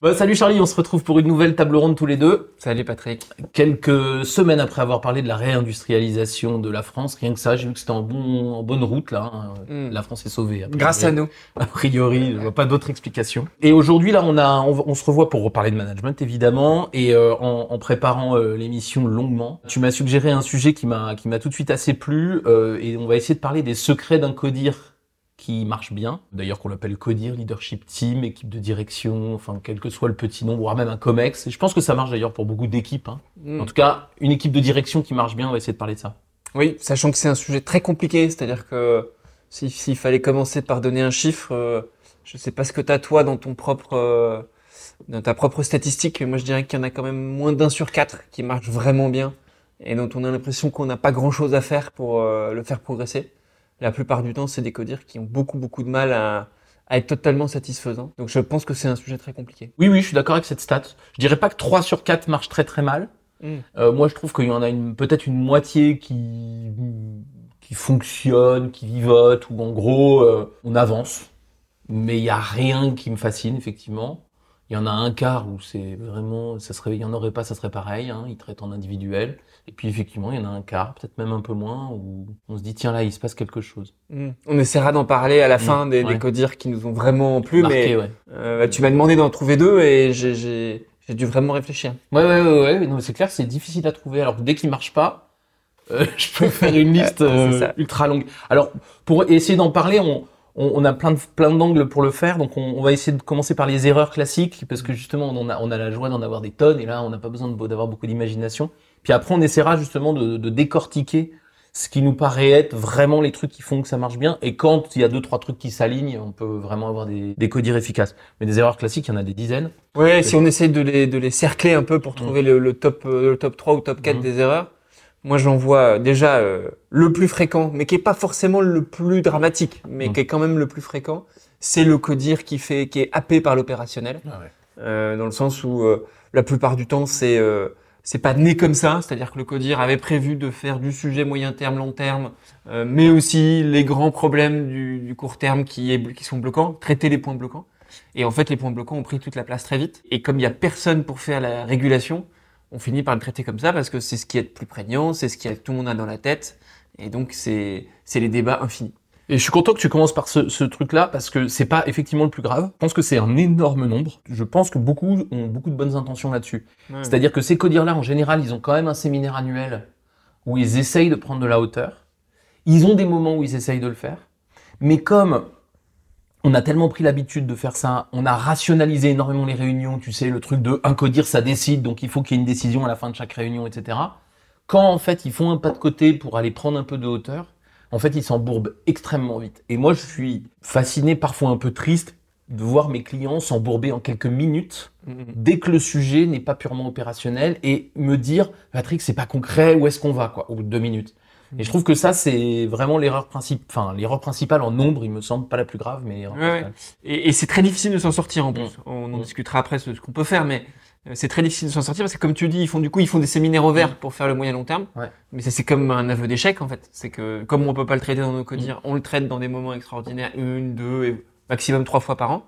Bah, salut Charlie, on se retrouve pour une nouvelle table ronde tous les deux. Salut Patrick. Quelques semaines après avoir parlé de la réindustrialisation de la France, rien que ça, j'ai vu que c'était en, bon, en bonne route là. hein. Mm. La France est sauvée. priori. Grâce à nous. A priori, je vois pas d'autre explication. Et aujourd'hui là, on a, on se revoit pour reparler de management évidemment. Et euh, en, en préparant euh, l'émission longuement, tu m'as suggéré un sujet qui m'a, qui m'a tout de suite assez plu. euh, et on va essayer de parler des secrets d'un codir qui marche bien. D'ailleurs, qu'on l'appelle codir, leadership team, équipe de direction, enfin, quel que soit le petit nom, voire même un comex. Et je pense que ça marche d'ailleurs pour beaucoup d'équipes. hein. Mm. En tout cas, une équipe de direction qui marche bien, on va essayer de parler de ça. Oui, sachant que c'est un sujet très compliqué, c'est-à-dire que si- s'il fallait commencer par donner un chiffre, euh, je sais pas ce que t'as toi dans ton propre, euh, dans ta propre statistique, moi je dirais qu'il y en a quand même moins d'un sur quatre qui marche vraiment bien et dont on a l'impression qu'on n'a pas grand-chose à faire pour euh, le faire progresser. La plupart du temps, c'est des codires qui ont beaucoup beaucoup de mal à, à être totalement satisfaisants. Donc je pense que c'est un sujet très compliqué. Oui, oui, je suis d'accord avec cette stat. Je dirais pas que 3 sur 4 marchent très très mal. Mm. Euh, moi, je trouve qu'il y en a une, peut-être une moitié qui, qui fonctionne, qui vivote, ou en gros, euh, on avance. Mais il y a rien qui me fascine, effectivement. Il y en a un quart où c'est vraiment, ça serait, il y en aurait pas, ça serait pareil, hein, ils traitent en individuel. Et puis, effectivement, il y en a un quart, peut-être même un peu moins, où on se dit, tiens, là, il se passe quelque chose. Mm. On essaiera d'en parler à la Mm, fin des, des ouais. codires qui nous ont vraiment plu, Marqué, mais ouais. Euh, tu m'as demandé d'en trouver deux et j'ai- dû vraiment réfléchir. Ouais, ouais, ouais, ouais. Non, mais c'est clair, c'est difficile à trouver. Alors, dès qu'il marche pas, euh, je peux faire une liste euh, ultra longue. Alors, pour essayer d'en parler, on, on, on a plein de plein d'angles pour le faire. Donc, on, on va essayer de commencer par les erreurs classiques, parce que justement, on a, on a la joie d'en avoir des tonnes, et là, on n'a pas besoin d'avoir beaucoup d'imagination. Puis après, on essaiera justement de, de décortiquer ce qui nous paraît être vraiment les trucs qui font que ça marche bien. Et quand il y a deux, trois trucs qui s'alignent, on peut vraiment avoir des, des codires efficaces. Mais des erreurs classiques, il y en a des dizaines. Ouais, si on essaye de les, de les cercler un peu pour trouver le, le top, euh, le top 3 ou top 4 Mhm. des erreurs, moi j'en vois euh, déjà euh, le plus fréquent, mais qui est pas forcément le plus dramatique, mais qui est quand même le plus fréquent, c'est le codir qui fait, qui est happé par l'opérationnel. Ah ouais. Euh, dans le sens où euh, la plupart du temps c'est euh, c'est pas né comme ça, c'est-à-dire que le codir avait prévu de faire du sujet moyen terme, long terme, euh, mais aussi les grands problèmes du, du court terme qui, est, qui sont bloquants, traiter les points bloquants. Et en fait, les points bloquants ont pris toute la place très vite. Et comme il y a personne pour faire la régulation, on finit par le traiter comme ça parce que c'est ce qui est le plus prégnant, c'est ce qui est, tout le monde a dans la tête. Et donc c'est c'est les débats infinis. Et je suis content que tu commences par ce, ce truc-là parce que c'est pas effectivement le plus grave. Je pense que c'est un énorme nombre. Je pense que beaucoup ont beaucoup de bonnes intentions là-dessus. C'est-à-dire que ces codires-là, en général, ils ont quand même un séminaire annuel où ils essayent de prendre de la hauteur. Ils ont des moments où ils essayent de le faire. Mais comme on a tellement pris l'habitude de faire ça, on a rationalisé énormément les réunions, tu sais, le truc de un codir, ça décide, donc il faut qu'il y ait une décision à la fin de chaque réunion, etc. Quand en fait ils font un pas de côté pour aller prendre un peu de hauteur, en fait ils s'embourbent extrêmement vite. Et moi je suis fasciné, parfois un peu triste, de voir mes clients s'embourber en quelques minutes Mhm. dès que le sujet n'est pas purement opérationnel et me dire Patrick c'est pas concret où est-ce qu'on va quoi? Au bout de deux minutes et je trouve que ça c'est vraiment l'erreur principale enfin l'erreur principale en nombre il me semble pas la plus grave mais Ouais. Et, et c'est très difficile de s'en sortir en plus. Mm. On en Mm. discutera après de ce qu'on peut faire, mais euh, c'est très difficile de s'en sortir parce que comme tu dis, ils font du coup ils font des séminaires au vert pour faire le moyen long terme. Mm. Ouais. Mais ça c'est comme un aveu d'échec en fait. C'est que comme on peut pas le traiter dans nos codires, on le traite dans des moments extraordinaires, une, deux et maximum trois fois par an.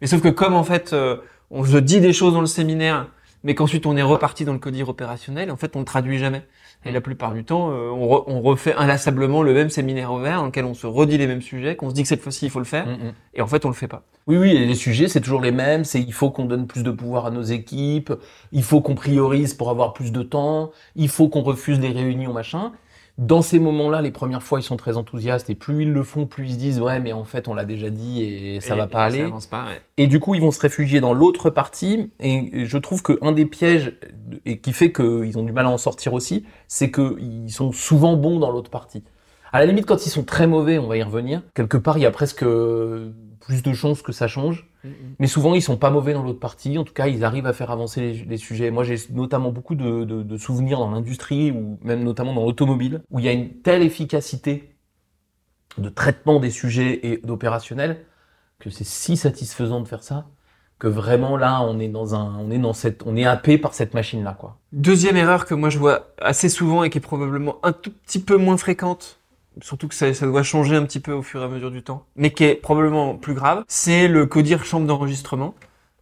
Mais sauf que comme en fait euh, on se dit des choses dans le séminaire, mais qu'ensuite on est reparti dans le codir opérationnel, en fait on le traduit jamais. Et la plupart du temps, euh, on, re- on refait inlassablement le même séminaire au vert dans lequel on se redit les mêmes sujets, qu'on se dit que cette fois-ci il faut le faire, Mm, mm. et en fait on le fait pas. Oui, oui, et les sujets, c'est toujours les mêmes. C'est il faut qu'on donne plus de pouvoir à nos équipes, il faut qu'on priorise pour avoir plus de temps, il faut qu'on refuse les réunions, machin. Dans ces moments-là, les premières fois, ils sont très enthousiastes, et plus ils le font, plus ils se disent, ouais, mais en fait, on l'a déjà dit, et ça Et- va pas et Ça aller. avance pas, ouais. Et du coup, ils vont se réfugier dans l'autre partie. Et je trouve qu'un des pièges, et qui fait qu'ils ont du mal à en sortir aussi, c'est qu'ils sont souvent bons dans l'autre partie. À la limite, quand ils sont très mauvais, on va y revenir. Quelque part, il y a presque plus de chances que ça change. Mais souvent, ils sont pas mauvais dans l'autre partie. En tout cas, ils arrivent à faire avancer les, sujets. Moi, j'ai notamment beaucoup de, souvenirs dans l'industrie ou même notamment dans l'automobile, où il y a une telle efficacité de traitement des sujets et d'opérationnel que c'est si satisfaisant de faire ça que vraiment là, on est dans un, on est dans cette, on est happé par cette machine-là, quoi. Deuxième erreur que moi je vois assez souvent et qui est probablement un tout petit peu moins fréquente, surtout que ça, ça doit changer un petit peu au fur et à mesure du temps, mais qui est probablement plus grave, c'est le codir chambre d'enregistrement.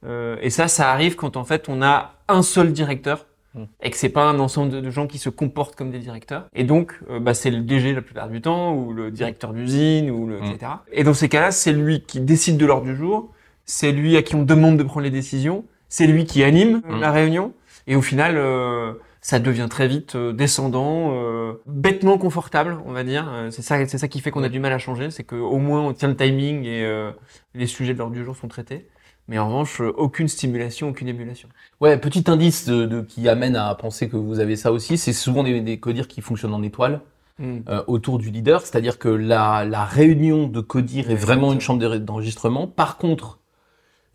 Euh, et ça, ça arrive quand en fait on a un seul directeur Mm. et que c'est pas un ensemble de, de gens qui se comportent comme des directeurs. Et donc, euh, bah, c'est le DG la plupart du temps ou le directeur d'usine ou le, Mm. etc. Et dans ces cas-là, c'est lui qui décide de l'ordre du jour, c'est lui à qui on demande de prendre les décisions, c'est lui qui anime Mm. la réunion. Et au final, euh, ça devient très vite euh, descendant, euh, bêtement confortable, on va dire. Euh, c'est ça, c'est ça qui fait qu'on a du mal à changer, c'est qu'au moins on tient le timing et euh, les sujets de l'ordre du jour sont traités. Mais en revanche, euh, aucune stimulation, aucune émulation. Ouais, petit indice de, de- qui amène à penser que vous avez ça aussi, c'est souvent des, des codires qui fonctionnent en étoile euh, autour du leader, c'est-à-dire que la, la réunion de codir est vraiment une chambre d'enre- d'enregistrement. Par contre,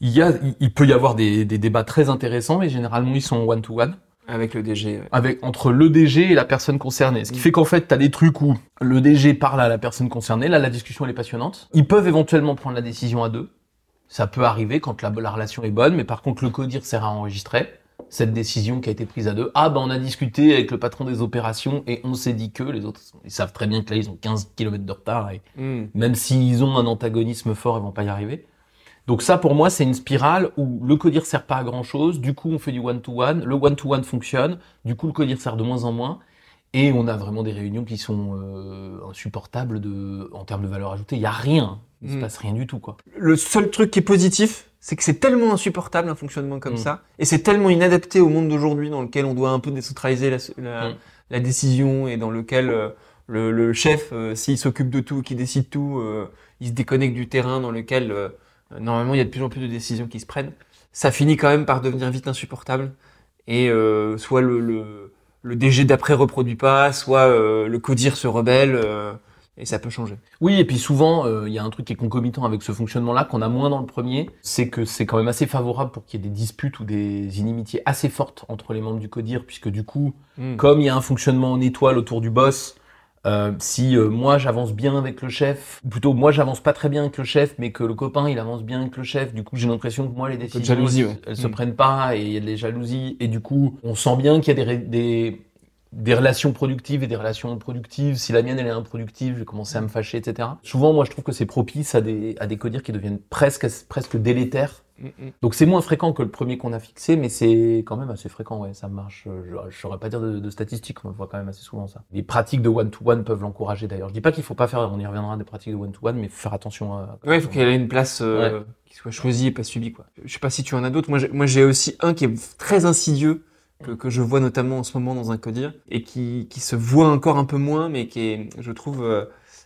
il, y a, il, il peut y avoir des, des débats très intéressants, mais généralement ils sont one-to-one. Avec le DG. ouais. avec entre le DG et la personne concernée. Ce qui fait qu'en fait, tu as des trucs où le DG parle à la personne concernée, là la discussion elle est passionnante. Ils peuvent éventuellement prendre la décision à deux. Ça peut arriver quand la, la relation est bonne, mais par contre le codir sert à enregistrer cette décision qui a été prise à deux. Ah ben on a discuté avec le patron des opérations et on s'est dit que les autres ils savent très bien que là ils ont 15 km de retard et Mm. même s'ils ont un antagonisme fort, ils vont pas y arriver. Donc ça, pour moi, c'est une spirale où le codir sert pas à grand chose. Du coup, on fait du one-to-one. Le one-to-one fonctionne. Du coup, le codir sert de moins en moins. Et on a vraiment des réunions qui sont euh, insupportables de, en termes de valeur ajoutée. Il y a rien. Il se Mm. passe rien du tout, quoi. Le seul truc qui est positif, c'est que c'est tellement insupportable un fonctionnement comme Mm. ça, et c'est tellement inadapté au monde d'aujourd'hui dans lequel on doit un peu décentraliser la, la, Mm. la décision et dans lequel euh, le, le chef, euh, s'il s'occupe de tout, qui décide tout, euh, il se déconnecte du terrain dans lequel normalement il y a de plus en plus de décisions qui se prennent. Ça finit quand même par devenir vite insupportable, et euh, soit le, le, le DG d'après reproduit pas, soit euh, le codir se rebelle. euh, et ça peut changer. Oui, et puis souvent, euh, il y a un truc qui est concomitant avec ce fonctionnement-là qu'on a moins dans le premier, c'est que c'est quand même assez favorable pour qu'il y ait des disputes ou des inimitiés assez fortes entre les membres du codir, puisque du coup, comme il y a un fonctionnement en étoile autour du boss, euh, si euh, moi j'avance bien avec le chef, ou plutôt moi j'avance pas très bien avec le chef, mais que le copain il avance bien avec le chef, du coup j'ai l'impression que moi les décisions jalousie, elles, ouais. elles se Mm. prennent pas et il y a des jalousies et du coup on sent bien qu'il y a des, ré- des des relations productives et des relations improductives. Si la mienne elle est improductive, je vais commencer à me fâcher, etc. Souvent moi je trouve que c'est propice à des à des codires qui deviennent presque presque délétères Mm, donc c'est moins fréquent que le premier qu'on a fixé, mais c'est quand même assez fréquent, ouais, ça marche. Euh, Je, je saurais pas dire de, de statistiques, on voit quand même assez souvent ça. Les pratiques de one-to-one peuvent l'encourager d'ailleurs. Je dis pas qu'il faut pas faire, on y reviendra des pratiques de one-to-one, mais faut faire attention à... Ouais, il faut qu'elle ait une place euh, qui soit choisie et pas subie, quoi. Je sais pas si tu en as d'autres. Moi, j'ai- moi, j'ai aussi un qui est très insidieux, que, que je vois notamment en ce moment dans un codir, et qui, qui se voit encore un peu moins, mais qui est, je trouve, euh,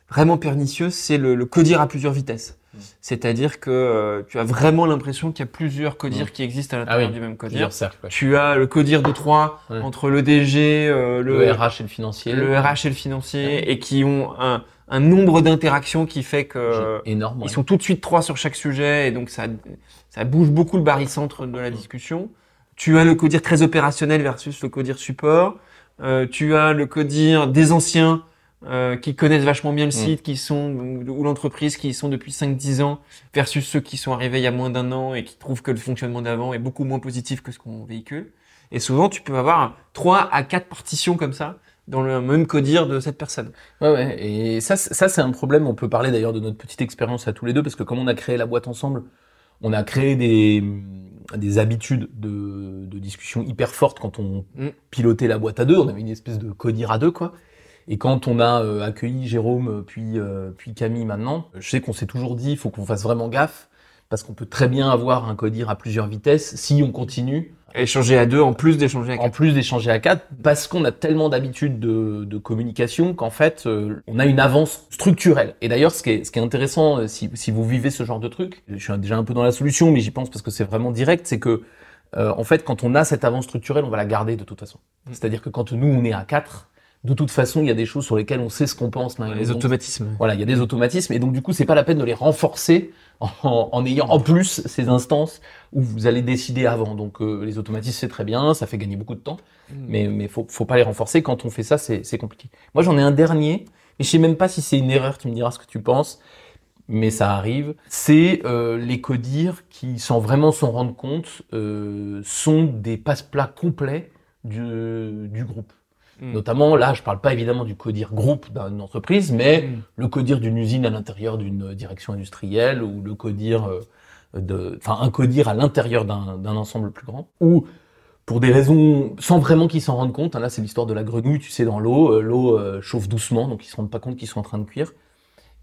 vraiment pernicieux, c'est le, le codir à plusieurs vitesses. Mm. C'est-à-dire que euh, tu as vraiment l'impression qu'il y a plusieurs codirs Mm. qui existent à l'intérieur oui. du même codir. Plusieurs cercles, ouais. Tu as le codir de trois Ouais. entre le DG, euh, Le, RH et le financier. le RH et le financier, Ah et qui ont un, un nombre d'interactions qui fait que énorme. ils sont tout de suite trois sur chaque sujet et donc ça, ça bouge beaucoup le barycentre de la discussion. Tu as le codir très opérationnel versus le codir support. Euh, tu as le codir des anciens euh, qui connaissent vachement bien le site, qui sont ou l'entreprise qui y sont depuis 5-10 ans versus ceux qui sont arrivés il y a moins d'un an et qui trouvent que le fonctionnement d'avant est beaucoup moins positif que ce qu'on véhicule. Et souvent, tu peux avoir trois à quatre partitions comme ça dans le même codir de cette personne. Ouais, ouais. Et ça, ça c'est un problème. On peut parler d'ailleurs de notre petite expérience à tous les deux, parce que comme on a créé la boîte ensemble, on a créé des, des habitudes de, de discussion hyper fortes quand on Mm. pilotait la boîte à deux. On avait une espèce de codir à deux, quoi. Et quand on a euh, accueilli Jérôme, euh, puis, euh, puis Camille maintenant, je sais qu'on s'est toujours dit, il faut qu'on fasse vraiment gaffe, parce qu'on peut très bien avoir un codir à plusieurs vitesses si on continue Échanger à deux en plus d'échanger à en quatre. plus d'échanger à quatre, parce qu'on a tellement d'habitude de, de communication qu'en fait, euh, on a une avance structurelle. Et d'ailleurs, ce qui est, ce qui est intéressant, euh, si, si vous vivez ce genre de truc, je suis déjà un peu dans la solution, mais j'y pense parce que c'est vraiment direct, c'est que, euh, en fait, quand on a cette avance structurelle, on va la garder de toute façon. Mm. C'est-à-dire que quand nous, on est à quatre, de toute façon, il y a des choses sur lesquelles on sait ce qu'on pense Les automatismes. Voilà, il y a des automatismes et donc du coup, c'est pas la peine de les renforcer en, en ayant en plus ces instances où vous allez décider avant. Donc euh, les automatismes c'est très bien, ça fait gagner beaucoup de temps, mais mais faut faut pas les renforcer. Quand on fait ça, c'est c'est compliqué. Moi, j'en ai un dernier, et je sais même pas si c'est une erreur. Tu me diras ce que tu penses, mais ça arrive. C'est euh, les codires qui, sans vraiment s'en rendre compte, euh, sont des passe-plats complets du du groupe. Mm. Notamment, là, je parle pas évidemment du codir groupe d'une entreprise, mais Mm. le codir d'une usine à l'intérieur d'une direction industrielle ou le codir euh, de, enfin un codir à l'intérieur d'un ensemble plus grand, ou pour des raisons sans vraiment qu'ils s'en rendent compte. Hein, là, c'est l'histoire de la grenouille, tu sais, dans l'eau. Euh, l'eau euh, chauffe doucement, donc ils se rendent pas compte qu'ils sont en train de cuire.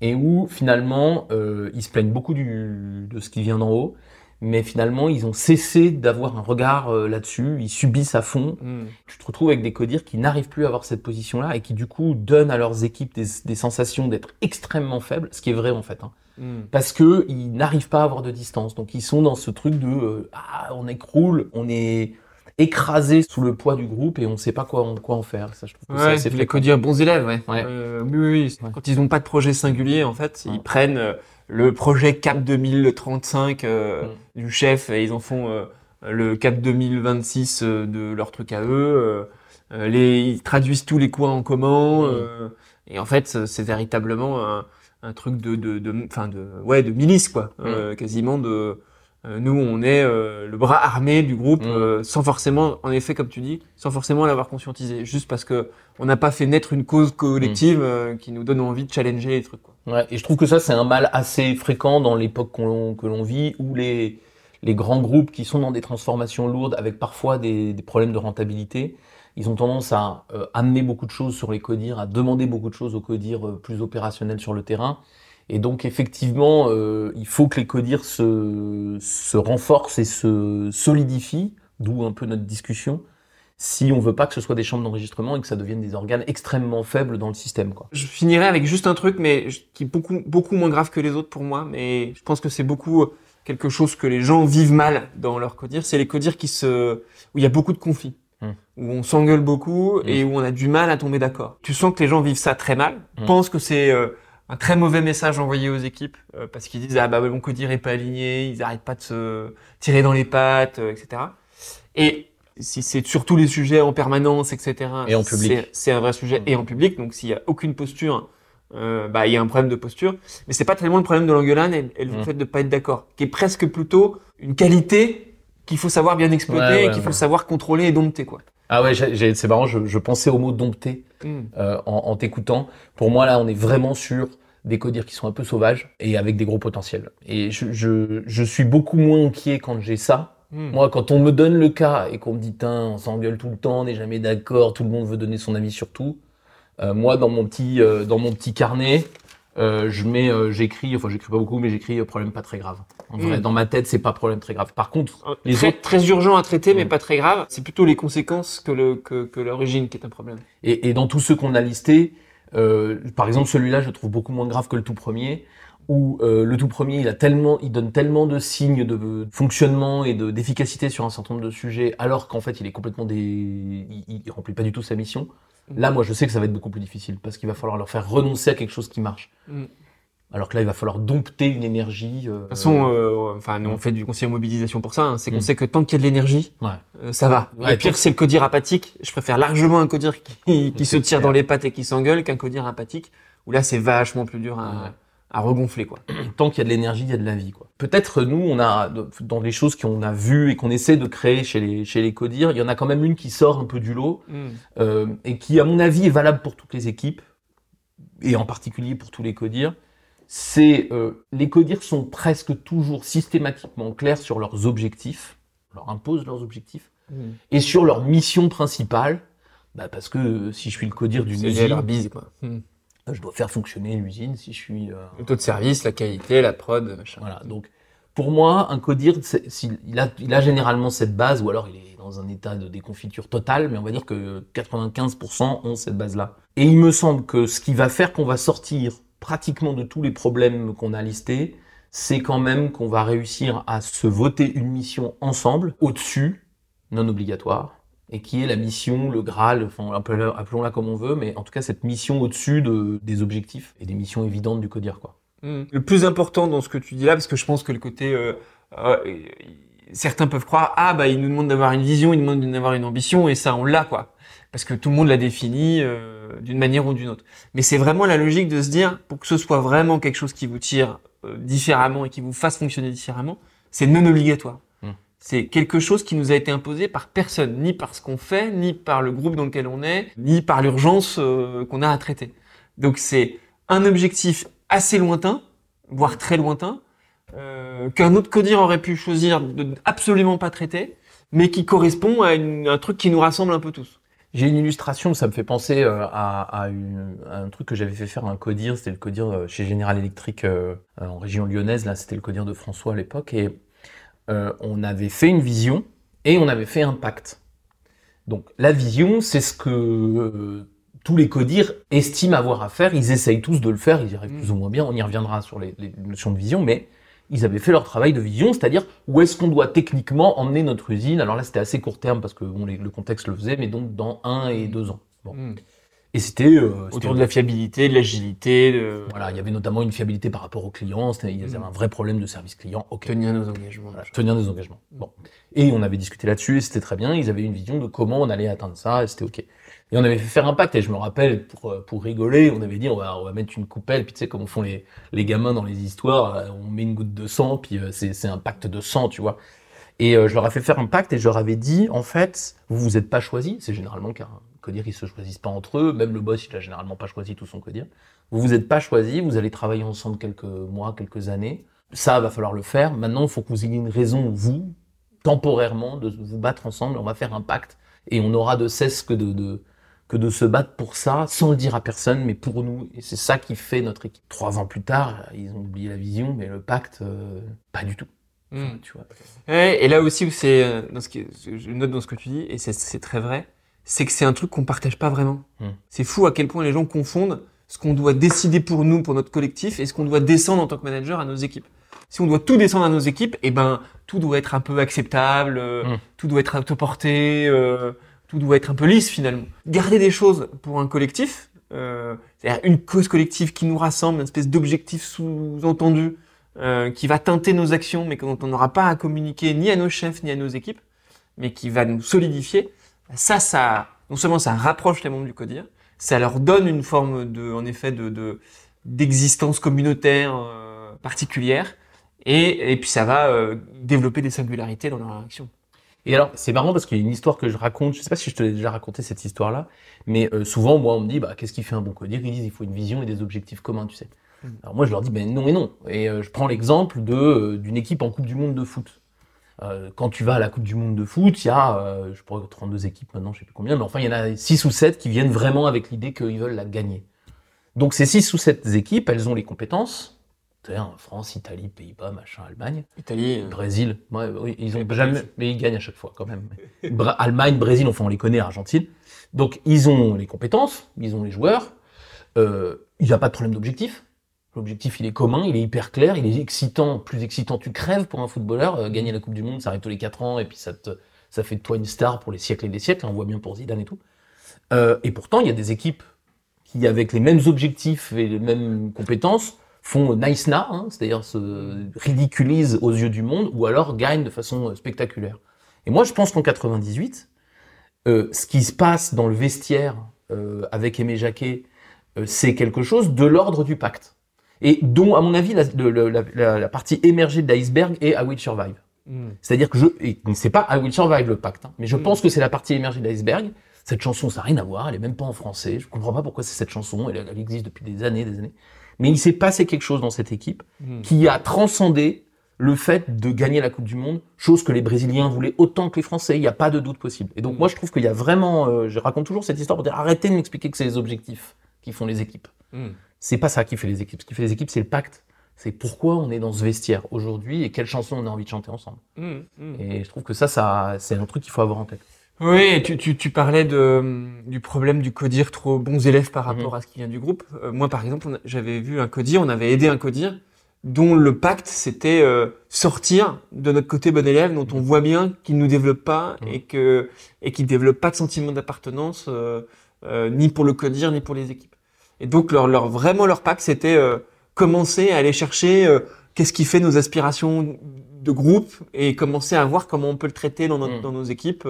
Et où finalement, euh, ils se plaignent beaucoup du, de ce qui vient d'en haut, mais finalement, ils ont cessé d'avoir un regard là-dessus. Ils subissent à fond. Mm. Tu te retrouves avec des codires qui n'arrivent plus à avoir cette position-là et qui du coup donnent à leurs équipes des, des sensations d'être extrêmement faibles, ce qui est vrai en fait. Hein. Mm. Parce que ils n'arrivent pas à avoir de distance. Donc ils sont dans ce truc de ah on écroule, on est écrasé sous le poids du groupe et on ne sait pas quoi en, quoi en faire. Ça, je trouve que ouais, c'est les codiers bons élèves, ouais. Euh, oui, oui, oui. Quand ils n'ont pas de projet singulier, en fait, ils prennent euh, le projet Cap 2035 euh, mm. du chef et ils en font euh, le Cap 2026 de leur truc à eux. les, ils traduisent tous les coins en commun. Mm. et en fait, c'est véritablement un, un, truc de, de, de, enfin de, ouais, de milice, quoi. Mm. quasiment de euh, nous, on est euh, le bras armé du groupe, mm. euh, sans forcément, en effet, comme tu dis, sans forcément l'avoir conscientisé, juste parce que on n'a pas fait naître une cause collective mm. qui nous donne envie de challenger les trucs. Quoi. Ouais, et je trouve que ça, c'est un mal assez fréquent dans l'époque que l'on vit, où les, les grands groupes qui sont dans des transformations lourdes, avec parfois des, des problèmes de rentabilité, ils ont tendance à amener beaucoup de choses sur les codires, à demander beaucoup de choses aux codires plus opérationnels sur le terrain, et donc effectivement, euh, il faut que les codires se, se renforcent et se solidifient, d'où un peu notre discussion, si on veut pas que ce soit des chambres d'enregistrement et que ça devienne des organes extrêmement faibles dans le système. Quoi. Je finirai avec juste un truc, mais qui est beaucoup, beaucoup moins grave que les autres pour moi, mais je pense que c'est beaucoup quelque chose que les gens vivent mal dans leur codir, c'est les codires qui se, où il y a beaucoup de conflits. Hum. où on s'engueule beaucoup et hum. où on a du mal à tomber d'accord. Tu sens que les gens vivent ça très mal, hum. pensent que c'est euh, un très mauvais message envoyé aux équipes euh, parce qu'ils disent ah bah mon codir est pas aligné, ils arrêtent pas de se tirer dans les pattes, euh, etc. Et si c'est sur tous les sujets en permanence, etc. Et en public. C'est un vrai sujet et en public. Donc s'il y a aucune posture, euh, bah il y a un problème de posture. Mais c'est pas tellement le problème de l'engueulade et, le mmh. fait de pas être d'accord, qui est presque plutôt une qualité qu'il faut savoir bien exploiter et qu'il faut savoir contrôler et dompter quoi. Ah ouais, c'est marrant, je, je, pensais au mot dompter hmm. euh, en, en t'écoutant. Pour moi, là, on est vraiment sur des codires qui sont un peu sauvages et avec des gros potentiels. Et je, je, je suis beaucoup moins inquiet quand j'ai ça. Hmm. Moi, quand on me donne le cas et qu'on me dit, on s'engueule tout le temps, on n'est jamais d'accord, tout le monde veut donner son avis sur tout. Euh, moi, dans mon petit, euh, dans mon petit carnet, je mets, j'écris, enfin j'écris pas beaucoup, mais j'écris problème pas très grave. En vrai, hmm. dans ma tête, c'est pas problème très grave. Par contre, les très, autres très urgent à traiter, mais pas très grave. C'est plutôt les conséquences que le que, que l'origine qui est un problème. Et, et dans tous ceux qu'on a listés, par exemple celui-là, je trouve beaucoup moins grave que le tout premier où le tout premier, il a tellement, il donne tellement de signes de fonctionnement et de d'efficacité sur un certain nombre de sujets, alors qu'en fait, il est complètement des, il, il, remplit pas du tout sa mission. Là, moi, je sais que ça va être beaucoup plus difficile parce qu'il va falloir leur faire renoncer à quelque chose qui marche. Mm. Alors que là, il va falloir dompter une énergie. Euh, de toute façon, euh, enfin, nous on fait du conseil en mobilisation pour ça. Hein. c'est qu'on mm. sait que tant qu'il y a de l'énergie, euh, ça va. Le pire, c'est le codir apathique. Je préfère largement un codir qui, qui se tire dans les pattes et qui s'engueule qu'un codir apathique où là, c'est vachement plus dur à, à regonfler quoi. Tant qu'il y a de l'énergie, il y a de la vie quoi. Peut-être nous on a dans les choses qu'on a vues et qu'on essaie de créer chez les chez les codires, il y en a quand même une qui sort un peu du lot mm. euh, et qui à mon avis est valable pour toutes les équipes et en particulier pour tous les codires. C'est euh, les codires sont presque toujours systématiquement clairs sur leurs objectifs, leur imposent leurs objectifs mm. et sur leur mission principale. Bah parce que si je suis le codir d'une usine, bise quoi. Mm je dois faire fonctionner l'usine si je suis... Euh, le taux de service, la qualité, la prod, machin. Voilà, donc pour moi, un codir, il a, il a généralement cette base, ou alors il est dans un état de déconfiture totale, mais on va dire que 95% ont cette base-là. Et il me semble que ce qui va faire qu'on va sortir pratiquement de tous les problèmes qu'on a listés, c'est quand même qu'on va réussir à se voter une mission ensemble, au-dessus, non obligatoire, et qui est la mission, le Graal, enfin, appelons-la comme on veut, mais en tout cas cette mission au-dessus de, des objectifs et des missions évidentes du CODIR. Quoi. Hmm. Le plus important dans ce que tu dis là, parce que je pense que le côté... Euh, euh, certains peuvent croire, ah bah il nous demande d'avoir une vision, il nous demande d'avoir une ambition, et ça on l'a quoi. Parce que tout le monde l'a défini euh, d'une manière ou d'une autre. Mais c'est vraiment la logique de se dire, pour que ce soit vraiment quelque chose qui vous tire euh, différemment et qui vous fasse fonctionner différemment, c'est non obligatoire. C'est quelque chose qui nous a été imposé par personne, ni par ce qu'on fait, ni par le groupe dans lequel on est, ni par l'urgence euh, qu'on a à traiter. Donc c'est un objectif assez lointain, voire très lointain, euh, qu'un autre codir aurait pu choisir de absolument pas traiter, mais qui correspond à, une- un truc qui nous rassemble un peu tous. J'ai une illustration, ça me fait penser euh, à, à une- à un truc que j'avais fait faire à un codir, c'était le codir euh, chez General Electric euh, en région lyonnaise, là c'était le codir de François à l'époque, et euh, on avait fait une vision et on avait fait un pacte. Donc la vision, c'est ce que euh, tous les codirs estiment avoir à faire, ils essayent tous de le faire, ils y arrivent Mm. plus ou moins bien, on y reviendra sur les, les notions de vision, mais ils avaient fait leur travail de vision, c'est-à-dire où est-ce qu'on doit techniquement emmener notre usine. Alors là, c'était assez court terme parce que bon, les- le contexte le faisait, mais donc dans un et deux ans. Bon. Et c'était euh, c'était- Autour de la fiabilité, de l'agilité, de voilà, il y avait notamment une fiabilité par rapport aux clients. Il y avait Mm. un vrai problème de service client. Ok. tenir nos engagements. Voilà, tenir des engagements. Bon. Et on avait discuté là-dessus et c'était très bien. Ils avaient une vision de comment on allait atteindre ça et c'était ok. Et on avait fait faire un pacte et je me rappelle pour euh, pour rigoler, on avait dit on va on va mettre une coupelle puis tu sais comme font les les gamins dans les histoires, euh, on met une goutte de sang puis euh, c'est un pacte de sang, tu vois. Et je leur ai fait faire un pacte et je leur avais dit en fait vous vous êtes pas choisis, c'est généralement qu'un codir ils se choisissent pas entre eux, même le boss il a généralement pas choisi tout son codir. Vous vous êtes pas choisis, vous allez travailler ensemble quelques mois, quelques années. Ça va falloir le faire. Maintenant il faut que vous ayez une raison vous temporairement de vous battre ensemble. On va faire un pacte et on aura de cesse que de, de que de se battre pour ça, sans le dire à personne, mais pour nous. Et c'est ça qui fait notre équipe. Trois ans plus tard, ils ont oublié la vision, mais le pacte, euh, pas du tout. Mm. Tu vois. Et là aussi où c'est, euh, je note dans ce que tu dis, et c'est- très vrai, c'est que c'est un truc qu'on partage pas vraiment. Hmm. C'est fou à quel point les gens confondent ce qu'on doit décider pour nous, pour notre collectif, et ce qu'on doit descendre en tant que manager à nos équipes. Si on doit tout descendre à nos équipes, et ben tout doit être un peu acceptable, euh, Hmm. tout doit être autoporté, euh, tout doit être un peu lisse finalement. Garder des choses pour un collectif, euh, c'est-à-dire une cause collective qui nous rassemble, une espèce d'objectif sous-entendu euh, qui va teinter nos actions, mais dont on n'aura pas à communiquer ni à nos chefs ni à nos équipes, mais qui va nous solidifier. Ça, ça, non seulement ça rapproche les membres du CODIR, ça leur donne une forme de, en effet, de, de d'existence communautaire euh, particulière, et, et puis ça va euh, développer des singularités dans leur action. Et alors, c'est marrant parce qu'il y a une histoire que je raconte. Je sais pas si je te l'ai déjà raconté cette histoire-là, mais euh, souvent, moi, on me dit, bah, qu'est-ce qui fait un bon codir? Ils disent, il faut une vision et des objectifs communs, tu sais. Mm. Alors moi, je leur dis, ben non et non. Et euh, je prends l'exemple de euh, d'une équipe en Coupe du Monde de foot. Quand tu vas à la Coupe du Monde de foot, il y a, je crois, 32 équipes maintenant, je sais plus combien, mais enfin, il y en a 6 ou 7 qui viennent vraiment avec l'idée qu'ils veulent la gagner. Donc ces 6 ou 7 équipes, elles ont les compétences. France, Italie, Pays-Bas, machin, Allemagne. Italie, euh, Brésil, ouais, oui, ils ont Et jamais, mais ils gagnent à chaque fois quand même. Bra- Allemagne, Brésil, enfin on les connaît, Argentine. Donc ils ont les compétences, ils ont les joueurs. Euh, il n'y a pas de problème d'objectif. L'objectif il est commun, il est hyper clair, il est excitant, plus excitant tu crèves pour un footballeur. Euh, gagner la Coupe du Monde, ça arrive tous les 4 ans et puis ça te, ça fait de toi une star pour les siècles et des siècles. On voit bien pour Zidane et tout. Euh, et pourtant il y a des équipes qui avec les mêmes objectifs et les mêmes compétences font nice na, hein, c'est-à-dire se ridiculisent aux yeux du monde, ou alors gagnent de façon euh, spectaculaire. Et moi, je pense qu'en 98, euh, ce qui se passe dans le vestiaire euh, avec Aimé Jacquet, euh, c'est quelque chose de l'ordre du pacte. Et dont, à mon avis, la, le- le- la- la- la partie émergée de l'iceberg est I Will Survive. hmm. C'est-à-dire que je, et c'est pas I Will Survive le pacte, hein, mais je Mm. pense que c'est la partie émergée de l'iceberg. Cette chanson, ça n'a rien à voir, elle est même pas en français. Je comprends pas pourquoi c'est cette chanson, elle, elle existe depuis des années, des années. Mais il s'est passé quelque chose dans cette équipe Hmm. qui a transcendé le fait de gagner la Coupe du Monde, chose que les Brésiliens voulaient autant que les Français, il n'y a pas de doute possible. Et donc Mm. moi je trouve qu'il y a vraiment, euh, je raconte toujours cette histoire pour dire arrêtez de m'expliquer que c'est les objectifs qui font les équipes. Hmm. C'est pas ça qui fait les équipes. Ce qui fait les équipes, c'est le pacte. C'est pourquoi on est dans ce vestiaire aujourd'hui et quelle chanson on a envie de chanter ensemble. Hmm. Hmm. Et je trouve que ça, ça c'est un truc qu'il faut avoir en tête. Oui, tu, tu, tu parlais de, du problème du codir trop bons élèves par rapport Mhm. à ce qui vient du groupe. Euh, moi, par exemple, j'avais vu un codir, on avait aidé un codir dont le pacte, c'était euh, sortir de notre côté bon élève, dont on voit bien qu'il nous développe pas Mhm. et que et qu'il développe pas de sentiment d'appartenance euh, euh, ni pour le codir ni pour les équipes. Et donc leur, leur vraiment leur pacte, c'était euh, commencer à aller chercher euh, qu'est-ce qui fait nos aspirations de groupe et commencer à voir comment on peut le traiter dans, notre- Mhm. dans nos équipes.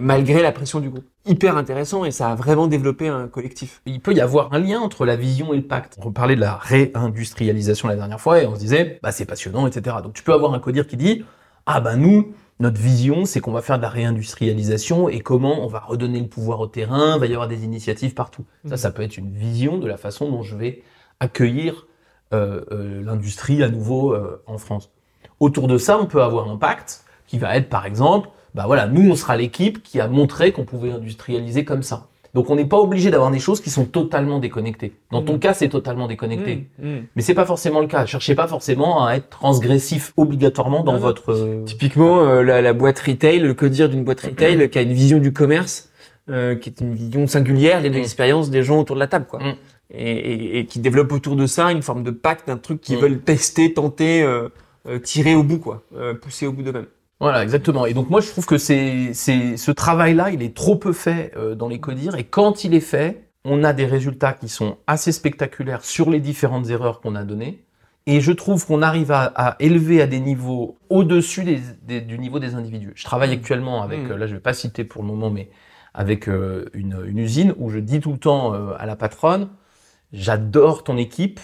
Malgré la pression du groupe. Hyper intéressant et ça a vraiment développé un collectif. Il peut y avoir un lien entre la vision et le pacte. On parlait de la réindustrialisation la dernière fois et on se disait, bah c'est passionnant, etc. Donc tu peux avoir un codir qui dit, ah bah nous, notre vision, c'est qu'on va faire de la réindustrialisation et comment on va redonner le pouvoir au terrain, il va y avoir des initiatives partout. Ça, Mhm. ça peut être une vision de la façon dont je vais accueillir euh, euh, l'industrie à nouveau euh, en France. Autour de ça, on peut avoir un pacte qui va être, par exemple, bah voilà, nous, on sera l'équipe qui a montré qu'on pouvait industrialiser comme ça. Donc, on n'est pas obligé d'avoir des choses qui sont totalement déconnectées. Dans ton Mhm. cas, c'est totalement déconnecté. Mmh, mmh. Mais c'est pas forcément le cas. Cherchez pas forcément à être transgressif obligatoirement dans Non, votre. euh, Typiquement, euh, la, la boîte retail, le codir d'une boîte retail qui a une vision du commerce, euh, qui est une vision singulière, liée de l'expérience des gens autour de la table, quoi. Et, et- et qui développe autour de ça une forme de pacte, un truc qu'ils veulent tester, tenter, euh, euh, tirer au bout, quoi, euh, pousser au bout d'eux-mêmes. Voilà, exactement. Et donc moi, je trouve que c'est, c'est, ce travail-là, il est trop peu fait euh, dans les codires. Et quand il est fait, on a des résultats qui sont assez spectaculaires sur les différentes erreurs qu'on a données. Et je trouve qu'on arrive à, à élever à des niveaux au-dessus des, des- du niveau des individus. Je travaille actuellement avec, Mm. euh, là je vais pas citer pour le moment, mais avec euh, une, une usine où je dis tout le temps euh, à la patronne, j'adore ton équipe.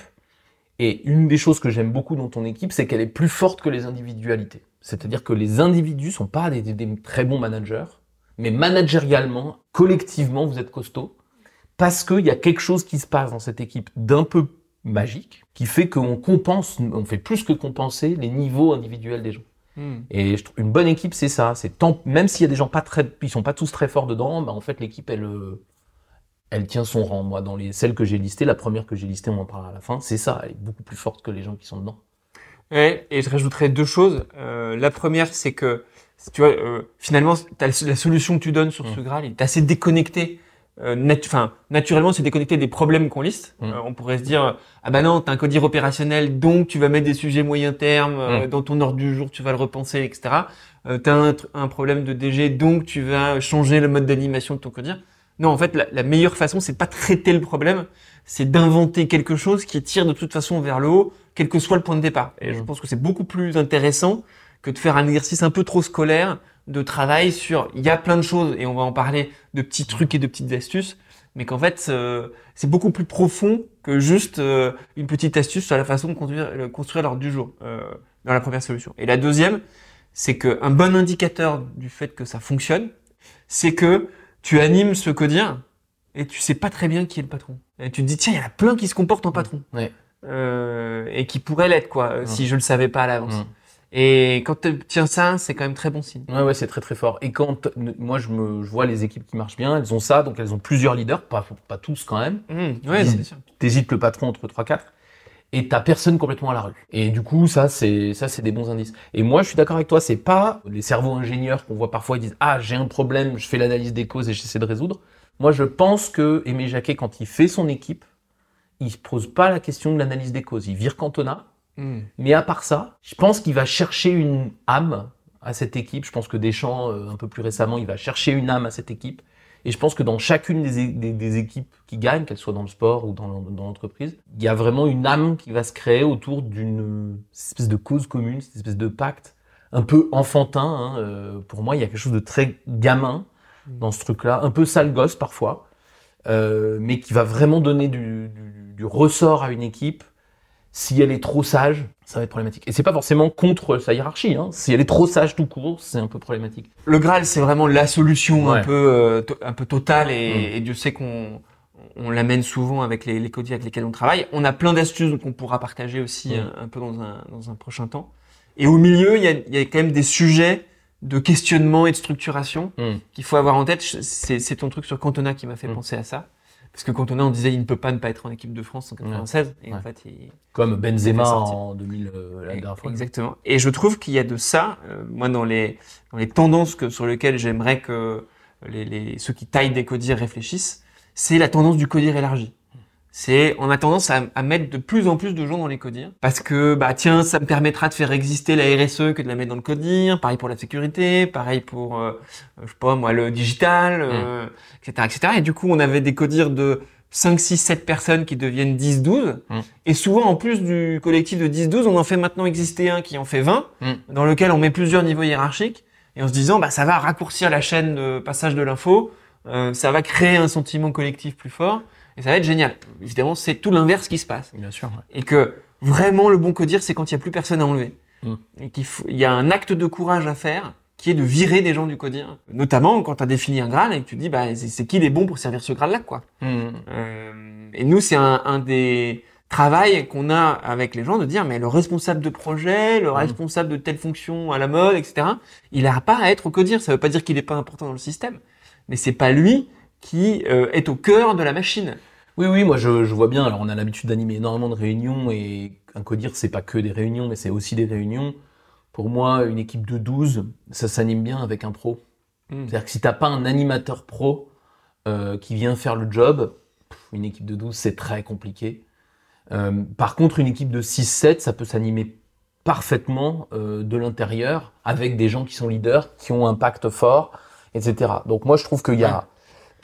Et une des choses que j'aime beaucoup dans ton équipe, c'est qu'elle est plus forte que les individualités. C'est-à-dire que les individus sont pas des, des- des très bons managers, mais managérialement, collectivement, vous êtes costaud. Parce qu'il y a quelque chose qui se passe dans cette équipe d'un peu magique, qui fait qu'on compense, on fait plus que compenser les niveaux individuels des gens. Et je trouve une bonne équipe, c'est ça. C'est tant, même s'il y a des gens pas très, ils sont pas tous très forts dedans, bah en fait l'équipe elle, euh, elle tient son rang. Moi, dans les celles que j'ai listées, la première que j'ai listée, on en parlera à la fin, c'est ça. Elle est beaucoup plus forte que les gens qui sont dedans. Ouais, et je rajouterais deux choses. Euh, la première, c'est que, tu vois, euh, finalement, la solution que tu donnes sur ce Mm. Graal est assez déconnectée. Euh, naturellement, c'est déconnecté des problèmes qu'on liste. Mm. Euh, on pourrait se dire, ah bah non, t'as un codir opérationnel, donc tu vas mettre des sujets moyen terme euh, Mm. dans ton ordre du jour, tu vas le repenser, etc. Euh, t'as un, un problème de DG, donc tu vas changer le mode d'animation de ton codir. Non, en fait, la, la meilleure façon, c'est pas de traiter le problème, c'est d'inventer quelque chose qui tire de toute façon vers le haut, quel que soit le point de départ. Et je Mhm. pense que c'est beaucoup plus intéressant que de faire un exercice un peu trop scolaire de travail sur, il y a plein de choses, et on va en parler, de petits trucs et de petites astuces, mais qu'en fait, euh, c'est beaucoup plus profond que juste euh, une petite astuce sur la façon de construire, euh, construire l'ordre du jour, euh, dans la première solution. Et la deuxième, c'est qu'un bon indicateur du fait que ça fonctionne, c'est que tu animes ce codir et tu sais pas très bien qui est le patron. Et tu te dis, tiens, il y en a plein qui se comportent en patron. Ouais. Euh, et qui pourraient l'être, quoi, euh, si je le savais pas à l'avance. Et quand tu tiens ça, c'est quand même très bon signe. Ouais, ouais, c'est très très fort. Et quand moi je me, je vois les équipes qui marchent bien, elles ont ça, donc elles ont plusieurs leaders, pas, pas tous quand même. Mmh, ouais. T'hésites le patron entre 3-4 et t'as personne complètement à la rue. Et du coup, ça, c'est, ça, c'est des bons indices. Et moi, je suis d'accord avec toi, c'est pas les cerveaux ingénieurs qu'on voit parfois, ils disent, ah, j'ai un problème, je fais l'analyse des causes et j'essaie de résoudre. Moi, je pense que Aimé Jacquet, quand il fait son équipe, il se pose pas la question de l'analyse des causes. Il vire Cantona, Mmh. mais à part ça, je pense qu'il va chercher une âme à cette équipe. Je pense que Deschamps, euh, un peu plus récemment, il va chercher une âme à cette équipe. Et je pense que dans chacune des, équipes qui gagnent, qu'elles soient dans le sport ou dans l'en- dans l'entreprise, il y a vraiment une âme qui va se créer autour d'une espèce de cause commune, cette espèce de pacte un peu enfantin. hein. Euh, pour moi, il y a quelque chose de très gamin dans ce truc-là, un peu sale gosse parfois, euh, mais qui va vraiment donner du ressort à une équipe. Si elle est trop sage, ça va être problématique. Et c'est pas forcément contre sa hiérarchie. Hein. Si elle est trop sage tout court, c'est un peu problématique. Le Graal, c'est vraiment la solution un peu, euh, un peu totale et, Mm. et Dieu sait qu'on on l'amène souvent avec les, les codis avec lesquels on travaille. On a plein d'astuces qu'on pourra partager aussi Mm. un, un peu dans un, dans un prochain temps. Et au milieu, il y a, il y a quand même des sujets de questionnement et de structuration Mm. qu'il faut avoir en tête. C'est ton truc sur Cantona qui m'a fait penser à ça. Parce que Cantona, on disait, il ne peut pas ne pas être en équipe de France en 96. Et en fait, il, Comme Benzema Il en 2000, euh, la dernière fois. Exactement. Et je trouve qu'il y a de ça, euh, moi, dans les, dans les tendances que, sur lesquelles j'aimerais que les, les, ceux qui taillent des codires réfléchissent, c'est la tendance du codir élargi. C'est, on a tendance à, à mettre de plus en plus de gens dans les codires. Parce que, bah, tiens, ça me permettra de faire exister la RSE que de la mettre dans le codir. Pareil pour la sécurité, pareil pour, euh, je sais pas, moi, le digital, euh, etc., etc. Et du coup, on avait des codires de 5, 6, 7 personnes qui deviennent 10, 12. Mm. Et souvent, en plus du collectif de 10, 12, on en fait maintenant exister un qui en fait 20, Mm. dans lequel on met plusieurs niveaux hiérarchiques. Et en se disant, bah, ça va raccourcir la chaîne de passage de l'info, euh, ça va créer un sentiment collectif plus fort, et ça va être génial. Évidemment, c'est tout l'inverse qui se passe. Bien sûr. ouais. Et que vraiment, le bon codir, c'est quand il n'y a plus personne à enlever. Mm. Et qu'il faut, il y a un acte de courage à faire, qui est de virer des gens du codir. Notamment quand tu as défini un Graal et que tu te dis, bah, c'est c'est qui les bons pour servir ce Graal-là, quoi. Mm. Euh, et nous, c'est un, un des, travail qu'on a avec les gens de dire mais le responsable de projet, le Mm. responsable de telle fonction à la mode, etc. Il n'a pas à être au codir. Ça veut pas dire qu'il n'est pas important dans le système, mais c'est pas lui qui euh, est au cœur de la machine. Oui, oui, moi je, je vois bien. Alors on a l'habitude d'animer énormément de réunions et un codir, c'est pas que des réunions, mais c'est aussi des réunions. Pour moi, une équipe de 12, ça s'anime bien avec un pro. Mm. C'est-à-dire que si t'as pas un animateur pro euh, qui vient faire le job, pff, une équipe de 12, c'est très compliqué. Euh, par contre, une équipe de 6-7, ça peut s'animer parfaitement euh, de l'intérieur avec des gens qui sont leaders, qui ont un impact fort, etc. Donc moi, je trouve qu'il y a,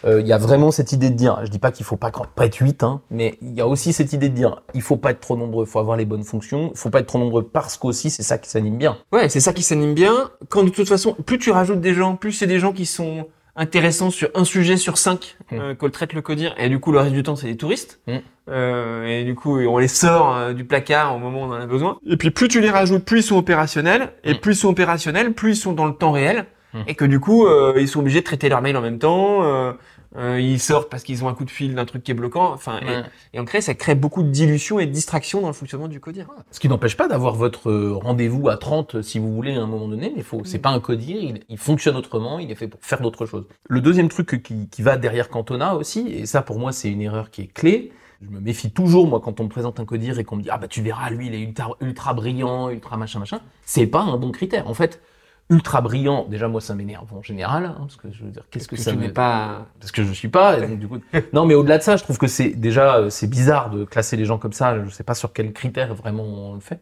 euh, il y a vraiment cette idée de dire, je dis pas qu'il faut pas, pas être 8, hein, mais il y a aussi cette idée de dire, il faut pas être trop nombreux, il faut avoir les bonnes fonctions, il faut pas être trop nombreux parce qu'aussi c'est ça qui s'anime bien. Ouais, c'est ça qui s'anime bien. Quand de toute façon, plus tu rajoutes des gens, plus c'est des gens qui sont intéressants sur un sujet sur cinq Mm. euh, que le traite le codir. Et du coup, le reste du temps, c'est des touristes. Mm. Euh, et du coup, on les sort euh, du placard au moment où on en a besoin. Et puis, plus tu les rajoutes, plus ils sont opérationnels. Et Mm. plus ils sont opérationnels, plus ils sont dans le temps réel. Mm. Et que du coup, euh, ils sont obligés de traiter leur mail en même temps. euh, euh, ils sortent parce qu'ils ont un coup de fil d'un truc qui est bloquant. Enfin, et- Ouais. et, en crée, ça crée beaucoup de dilution et de distraction dans le fonctionnement du codir. Ce qui n'empêche pas d'avoir votre euh, rendez-vous à 30 euh, si vous voulez à un moment donné, mais faut, c'est pas un codir, il, il fonctionne autrement, il est fait pour faire d'autres choses. Le deuxième truc qui, qui va derrière Cantona aussi, et ça pour moi c'est une erreur qui est clé, je me méfie toujours moi quand on me présente un codir et qu'on me dit ah bah tu verras lui il est ultra, ultra brillant, ultra machin machin, c'est pas un bon critère. En fait, ultra brillant, déjà moi ça m'énerve en général, hein, parce que je veux dire qu'est-ce que, Que ça tu me... n'es pas... parce que je suis pas. et donc, du coup... non, mais au-delà de ça, je trouve que c'est déjà euh, c'est bizarre de classer les gens comme ça. Je sais pas sur quels critères vraiment on le fait.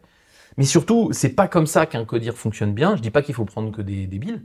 Mais surtout, c'est pas comme ça qu'un codir fonctionne bien. Je dis pas qu'il faut prendre que des débiles,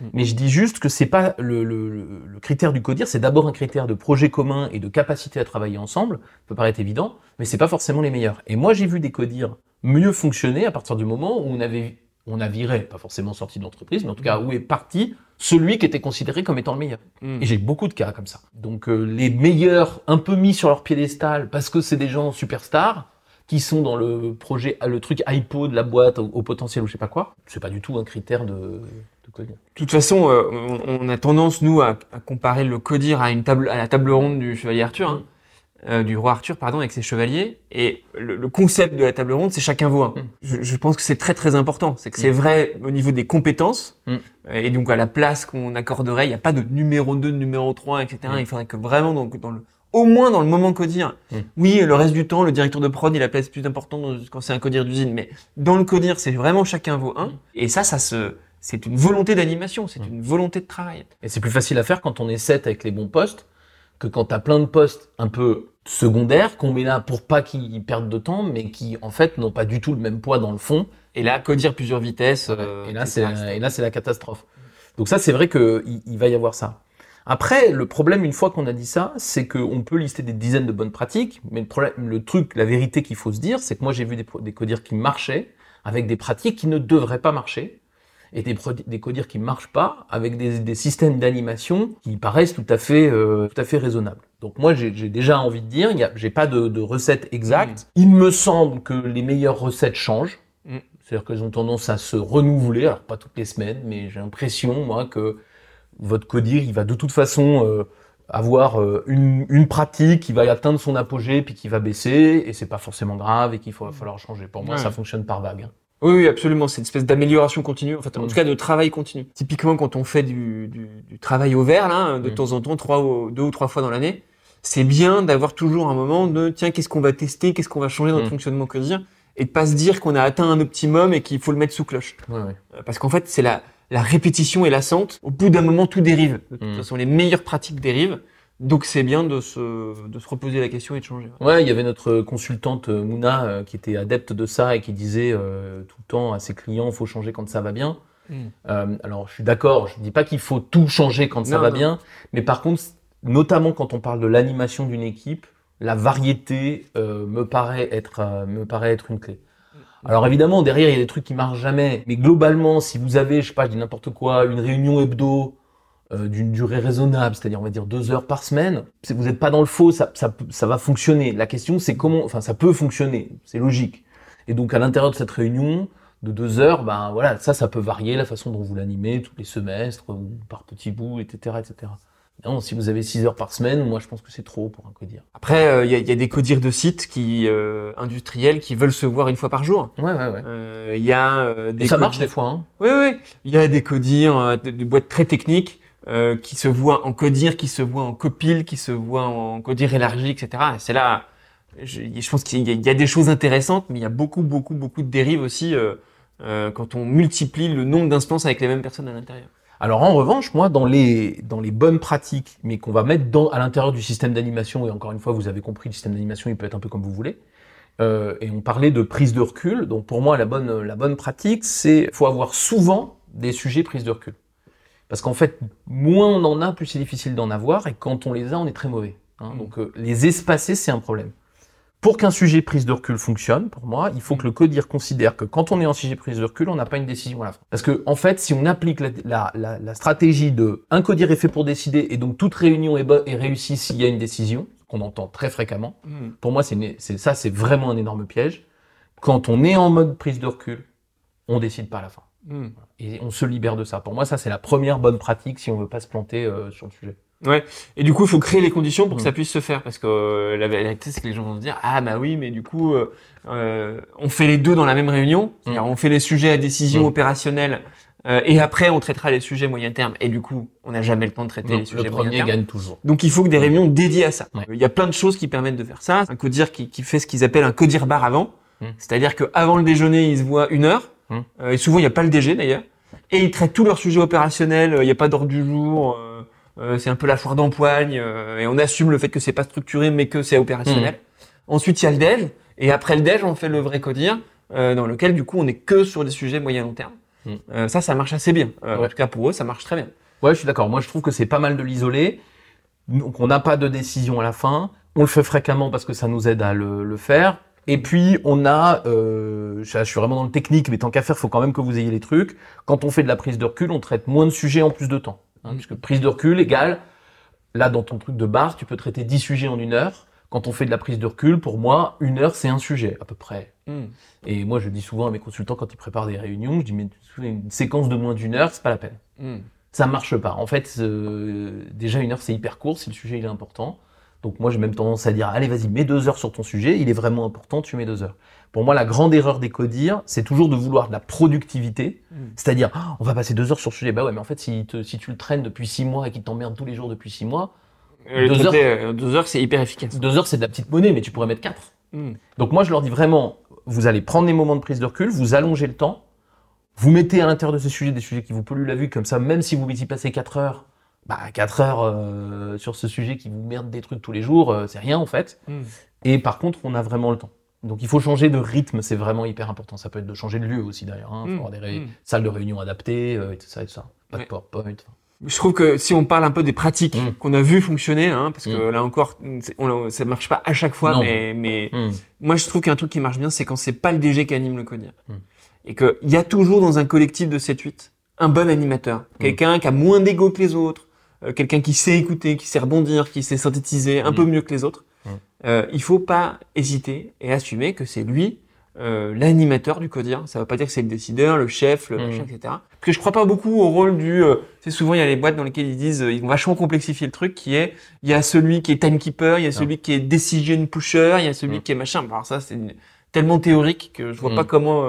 Mm. mais je dis juste que c'est pas le, le, le- le critère du codir. C'est d'abord un critère de projet commun et de capacité à travailler ensemble. Ça peut paraître évident, mais c'est pas forcément les meilleurs. Et moi, j'ai vu des codirs mieux fonctionner à partir du moment où on avait on a viré, pas forcément sorti de l'entreprise, mais en tout cas où est parti celui qui était considéré comme étant le meilleur. Mm. Et j'ai beaucoup de cas comme ça. Donc euh, les meilleurs, un peu mis sur leur piédestal, parce que c'est des gens superstars, qui sont dans le projet, le truc hypo de la boîte au, au potentiel ou je sais pas quoi, c'est pas du tout un critère de, de codir. De toute façon, euh, on, on a tendance nous à, à comparer le codir à une table, à la table ronde du chevalier Arthur, hein, euh, du roi Arthur, pardon, avec ses chevaliers. Et le, le concept de la table ronde, c'est chacun vaut un. Mm. Je, je pense que c'est très très important. C'est que c'est Mm. vrai au niveau des compétences Mm. et donc à la place qu'on accorderait. Il n'y a pas de numéro 2, de numéro 3, etc. Il faudrait que vraiment donc dans le au moins dans le moment codir. Oui, le reste du temps, le directeur de prod, il a place plus importante quand c'est un codir d'usine, mais dans le codir, c'est vraiment chacun vaut un. Et ça, ça se, c'est une volonté d'animation, c'est une volonté de travail. Et c'est plus facile à faire quand on est 7 avec les bons postes que quand t'as plein de postes un peu secondaires qu'on met là pour pas qu'ils perdent de temps, mais qui en fait n'ont pas du tout le même poids dans le fond. Et là, codir plusieurs vitesses. euh, et là, c'est la, et là, c'est la catastrophe. Donc ça, c'est vrai qu'il il va y avoir ça. Après, le problème, une fois qu'on a dit ça, c'est qu'on peut lister des dizaines de bonnes pratiques, mais le, problème, le truc, la vérité qu'il faut se dire, c'est que moi, j'ai vu des, des codires qui marchaient avec des pratiques qui ne devraient pas marcher, et des, des codires qui marchent pas avec des, des systèmes d'animation qui paraissent tout à fait, euh, tout à fait raisonnables. Donc moi, j'ai déjà envie de dire, j'ai pas de, de recette exacte. Il me semble que les meilleures recettes changent. Mm. C'est-à-dire qu'elles ont tendance à se renouveler, alors pas toutes les semaines, mais j'ai l'impression, moi, que votre codir, il va de toute façon euh, avoir euh, une, une pratique qui va atteindre son apogée puis qui va baisser, et c'est pas forcément grave et qu'il faut va falloir changer. Pour moi, Ouais. ça fonctionne par vague. Oui, oui, absolument. C'est une espèce d'amélioration continue, en fait, en Mm. tout cas de travail continu. Typiquement, quand on fait du, du, du travail au vert, là, de Mm. temps en temps, trois, ou- deux ou trois fois dans l'année, c'est bien d'avoir toujours un moment de tiens, qu'est-ce qu'on va tester, qu'est-ce qu'on va changer dans notre Mm. fonctionnement codir, et de pas se dire qu'on a atteint un optimum et qu'il faut le mettre sous cloche. Ouais, ouais. Euh, Parce qu'en fait, c'est la, la répétition et l'assente. Au bout d'un moment, tout dérive. De toute façon, les meilleures pratiques dérivent. Donc, c'est bien de se, de se reposer la question et de changer. Ouais, il y avait notre consultante euh, Mouna euh, qui était adepte de ça et qui disait euh, tout le temps à ses clients, faut changer quand ça va bien. Mm. Euh, alors, je suis d'accord, je dis pas qu'il faut tout changer quand ça va non. bien, mais par contre, notamment quand on parle de l'animation d'une équipe, la variété euh, me paraît être euh, me paraît être une clé. Alors évidemment, derrière, il y a des trucs qui marchent jamais, mais globalement, si vous avez, je sais pas, je dis n'importe quoi, une réunion hebdo euh, d'une durée raisonnable, c'est-à-dire on va dire deux heures par semaine, vous n'êtes pas dans le faux, ça, ça, peut- ça va fonctionner. La question, c'est comment, enfin, ça peut fonctionner, c'est logique. Et donc à l'intérieur de cette réunion de deux heures, ben voilà, ça, ça peut varier la façon dont vous l'animez tous les semestres ou par petits bouts, etc., etc. Non, si vous avez 6 heures par semaine, moi je pense que c'est trop pour un codir. Après, euh, il y, a, y, a, des codires de sites qui euh, industriels qui veulent se voir une fois par jour. Ouais, ouais, ouais. Euh, Il y a des Et ça marche des fois. Hein. Oui, oui. Il y a des codires, des boîtes très techniques euh, qui se voient en codir, qui se voient en copil, qui se voient en codir élargi, etc. Et c'est là, je, je pense qu'il y a des choses intéressantes, mais il y a beaucoup, beaucoup, beaucoup de dérives aussi euh, euh, quand on multiplie le nombre d'instances avec les mêmes personnes à l'intérieur. Alors en revanche, moi, dans les, dans les bonnes pratiques, mais qu'on va mettre dans, à l'intérieur du système d'animation, et encore une fois, vous avez compris, le système d'animation, il peut être un peu comme vous voulez, euh, et on parlait de prise de recul, donc pour moi, la bonne, la bonne pratique, c'est faut avoir souvent des sujets prise de recul. Parce qu'en fait, moins on en a, plus c'est difficile d'en avoir, et quand on les a, on est très mauvais. hein. Mm. Donc euh, les espacer, c'est un problème. Pour qu'un sujet prise de recul fonctionne, pour moi, il faut que le codir considère que quand on est en sujet prise de recul, on n'a pas une décision à la fin. Parce que, en fait, si on applique la, la, la, la stratégie de un codir est fait pour décider et donc toute réunion est, réussie s'il y a une décision, qu'on entend très fréquemment, pour moi, c'est- ça, c'est vraiment un énorme piège. Quand on est en mode prise de recul, on décide pas à la fin. Et on se libère de ça. Pour moi, ça, c'est la première bonne pratique si on veut pas se planter euh, sur le sujet. Et du coup, il faut créer les conditions pour que Mm. ça puisse se faire. Parce que euh, la vérité, c'est que les gens vont se dire Ah, bah oui, mais du coup, euh, euh, on fait les deux dans la même réunion. C'est-à-dire, on fait les sujets à décision Mm. opérationnelle. euh, et après, on traitera les sujets moyen terme. Et du coup, on n'a jamais le temps de traiter Donc, les sujets le moyen premier terme. gagne toujours. Donc, il faut que des réunions dédiées à ça. Ouais. Il y a plein de choses qui permettent de faire ça. Un codir qui, qui fait ce qu'ils appellent un codir bar avant. C'est-à-dire qu'avant le déjeuner, ils se voient une heure. Euh, et souvent, il n'y a pas le DG d'ailleurs. Et ils traitent tous leurs sujets opérationnels. euh, Il n'y a pas d'ordre du jour. euh, c'est un peu la foire d'empoigne. et on assume le fait que c'est pas structuré, mais que c'est opérationnel. Ensuite, il y a le déj. Et après le déj, on fait le vrai codir, dans lequel, du coup, on est que sur des sujets moyen long terme. Mm. Euh, ça, ça marche assez bien. Euh, En tout cas, pour eux, ça marche très bien. Ouais, je suis d'accord. Moi, je trouve que c'est pas mal de l'isoler. Donc, on n'a pas de décision à la fin. On le fait fréquemment parce que ça nous aide à le, le faire. Et puis, on a, euh, je, suis vraiment dans le technique, mais tant qu'à faire, faut quand même que vous ayez les trucs. Quand on fait de la prise de recul, on traite moins de sujets en plus de temps. Hein, Mm. Puisque prise de recul égale, là, dans ton truc de bar, tu peux traiter 10 sujets en une heure. Quand on fait de la prise de recul, pour moi, une heure, c'est un sujet, à peu près. Et moi, je dis souvent à mes consultants quand ils préparent des réunions, je dis, mais une séquence de moins d'une heure, c'est pas la peine ça marche pas. En fait, euh, déjà une heure c'est hyper court si le sujet il est important. Donc moi j'ai même tendance à dire allez vas-y mets deux heures sur ton sujet, il est vraiment important, tu mets deux heures. Pour moi la grande erreur des codires, c'est toujours de vouloir de la productivité, Mm. c'est-à-dire Ah, on va passer deux heures sur le sujet. Bah ouais mais en fait si, te- si tu le traînes depuis six mois et qu'il t'emmerde tous les jours depuis six mois, Euh, Deux traiter, euh, deux heures, c'est hyper efficace. deux heures c'est de la petite monnaie mais tu pourrais mettre quatre. Donc moi je leur dis vraiment, vous allez prendre des moments de prise de recul, vous allongez le temps, vous mettez à l'intérieur de ces sujets des sujets qui vous polluent la vue, comme ça même si vous y passez 4 heures, bah 4 heures euh, sur ce sujet qui vous merde des trucs tous les jours, euh, c'est rien en fait. Et par contre on a vraiment le temps. Donc il faut changer de rythme, c'est vraiment hyper important. Ça peut être de changer de lieu aussi d'ailleurs, hein. faut Mm. avoir des ré- Mm. salles de réunion adaptées euh, et tout ça et tout ça. Pas de. PowerPoint. enfin. Je trouve que si on parle un peu des pratiques qu'on a vu fonctionner, hein, parce que là encore, on, ça marche pas à chaque fois, Non. mais, mais moi je trouve qu'un truc qui marche bien, c'est quand c'est pas le DG qui anime le codir. Et qu'il y a toujours dans un collectif de 7-8 un bon animateur. Quelqu'un qui a moins d'ego que les autres, quelqu'un qui sait écouter, qui sait rebondir, qui sait synthétiser un Mm. peu mieux que les autres. Mm. Euh, il faut pas hésiter et assumer que c'est lui euh, l'animateur du codir. Ça veut pas dire que c'est le décideur, le chef, le Mm. machin, etc. Parce que je crois pas beaucoup au rôle du... Euh, sais, souvent, il y a les boîtes dans lesquelles ils disent, euh, ils vont vachement complexifier le truc, qui est, il y a celui qui est timekeeper, il y a celui qui est decision pusher, il y a celui qui est machin. Alors ça, c'est une- tellement théorique que je vois pas comment...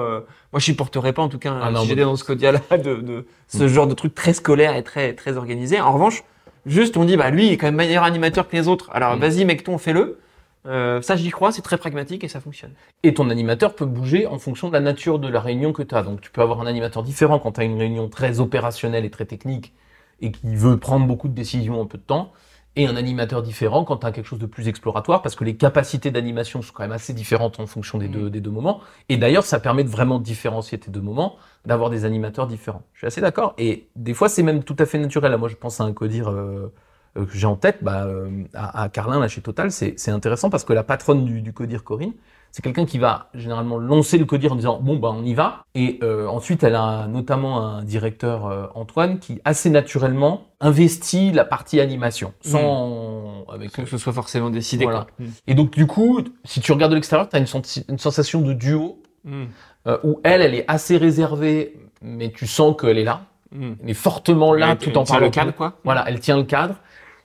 moi, je supporterais pas, en tout cas, Ah non, si mais- j'étais dans ce codia-là, de, de ce Mm. genre de truc très scolaire et très, très organisé. En revanche, juste, on dit, bah, lui, il est quand même meilleur animateur que les autres. Alors, Mm. vas-y, mec, ton, fais-le. Euh, ça, j'y crois, c'est très pragmatique et ça fonctionne. Et ton animateur peut bouger en fonction de la nature de la réunion que tu as. Donc tu peux avoir un animateur différent quand tu as une réunion très opérationnelle et très technique et qui veut prendre beaucoup de décisions en peu de temps. Et un animateur différent quand tu as quelque chose de plus exploratoire parce que les capacités d'animation sont quand même assez différentes en fonction des, deux, des deux moments. Et d'ailleurs, ça permet de vraiment différencier tes deux moments, d'avoir des animateurs différents. Je suis assez d'accord. Et des fois, c'est même tout à fait naturel. Moi, je pense à un codir euh, euh, que j'ai en tête, bah, euh, à, à Carlin, là, chez Total. C'est c'est intéressant parce que la patronne du, du codir, Corinne, c'est quelqu'un qui va généralement lancer le codir en disant bon bah on y va et euh, ensuite elle a notamment un directeur euh, Antoine qui assez naturellement investit la partie animation sans avec Que ce soit forcément décidé. Voilà. quoi. et donc du coup si tu regardes de l'extérieur tu as une, sensation de duo euh, où elle elle est assez réservée mais tu sens qu'elle est là elle est fortement là tout en tient parlant le cadre, quoi. voilà elle tient le cadre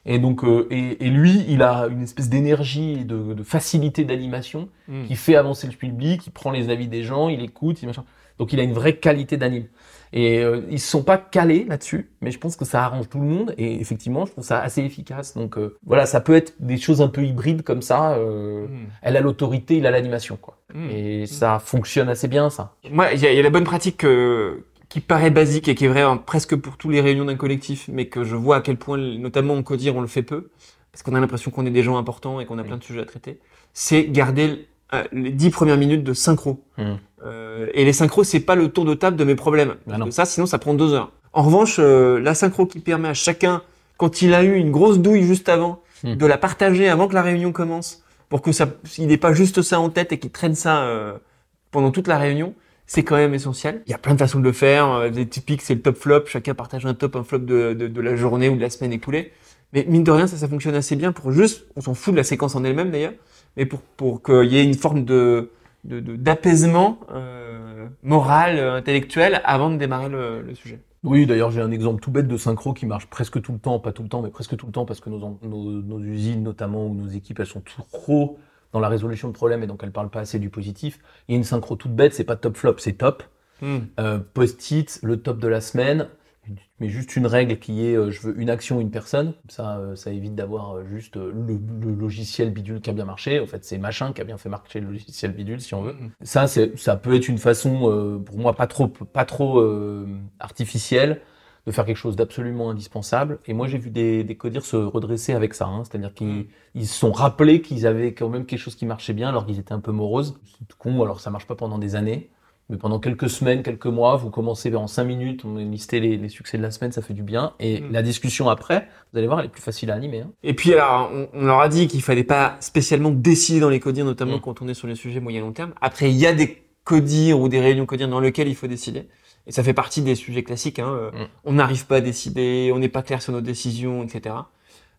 Et donc, euh, et, et lui, il a une espèce d'énergie et de, de facilité d'animation Mm. qui fait avancer le public, il prend les avis des gens, il écoute, il machin. Donc il a une vraie qualité d'anime. Et euh, ils se sont pas calés là-dessus, mais je pense que ça arrange tout le monde. Et effectivement, je trouve ça assez efficace. Donc euh, voilà, ça peut être des choses un peu hybrides comme ça. euh, Mm. Elle a l'autorité, il a l'animation, quoi. Mm. Et ça fonctionne assez bien, ça. Moi, il y, y a la bonne pratique euh, qui paraît basique et qui est vraie hein, presque pour tous les réunions d'un collectif, mais que je vois à quel point, notamment en codir, on le fait peu, parce qu'on a l'impression qu'on est des gens importants et qu'on a plein de sujets à traiter. C'est garder euh, les dix premières minutes de synchro. Mm. Euh, et les synchros, c'est pas le tour de table de mes problèmes. Parce que ça, sinon, ça prend deux heures. En revanche, euh, la synchro qui permet à chacun, quand il a eu une grosse douille juste avant, Mm. de la partager avant que la réunion commence, pour que ça, il n'ait pas juste ça en tête et qu'il traîne ça pendant toute la réunion, c'est quand même essentiel. Il y a plein de façons de le faire. Euh, Des typiques, c'est le top flop. Chacun partage un top, un flop de, de, de la journée ou de la semaine écoulée. Mais mine de rien, ça, ça fonctionne assez bien pour juste, on s'en fout de la séquence en elle-même d'ailleurs, mais pour, pour qu'il y ait une forme de, de, de- d'apaisement euh, moral, euh, intellectuel avant de démarrer le, sujet. Oui, d'ailleurs, j'ai un exemple tout bête de synchro qui marche presque tout le temps, pas tout le temps, mais presque tout le temps, parce que nos, nos, nos usines, notamment, ou nos équipes, elles sont trop dans la résolution de problèmes et donc elles parlent pas assez du positif. Il y a une synchro toute bête, c'est pas top flop, c'est top. Euh, Post-it, le top de la semaine, mais juste une règle qui est euh, je veux une action, une personne. Ça, euh, ça évite d'avoir juste le, le logiciel bidule qui a bien marché. En fait, c'est machin qui a bien fait marcher le logiciel bidule, si on veut. Ça, c'est, ça peut être une façon, pour moi, pas trop, pas trop artificielle de faire quelque chose d'absolument indispensable. Et moi, j'ai vu des, des codires se redresser avec ça. hein. C'est-à-dire qu'ils Mm. ils se sont rappelés qu'ils avaient quand même quelque chose qui marchait bien alors qu'ils étaient un peu moroses. C'est tout con, alors ça marche pas pendant des années. Mais pendant quelques semaines, quelques mois, vous commencez en cinq minutes, on listait les, les succès de la semaine, ça fait du bien. Et Mm. la discussion après, vous allez voir, elle est plus facile à animer. hein. Et puis alors, on, on leur a dit qu'il fallait pas spécialement décider dans les codires, notamment Mm. quand on est sur les sujets moyen long terme. Après, il y a des codires ou des réunions codires dans lesquelles il faut décider. Et ça fait partie des sujets classiques. Hein. euh, Mm. On n'arrive pas à décider, on n'est pas clair sur nos décisions, etc.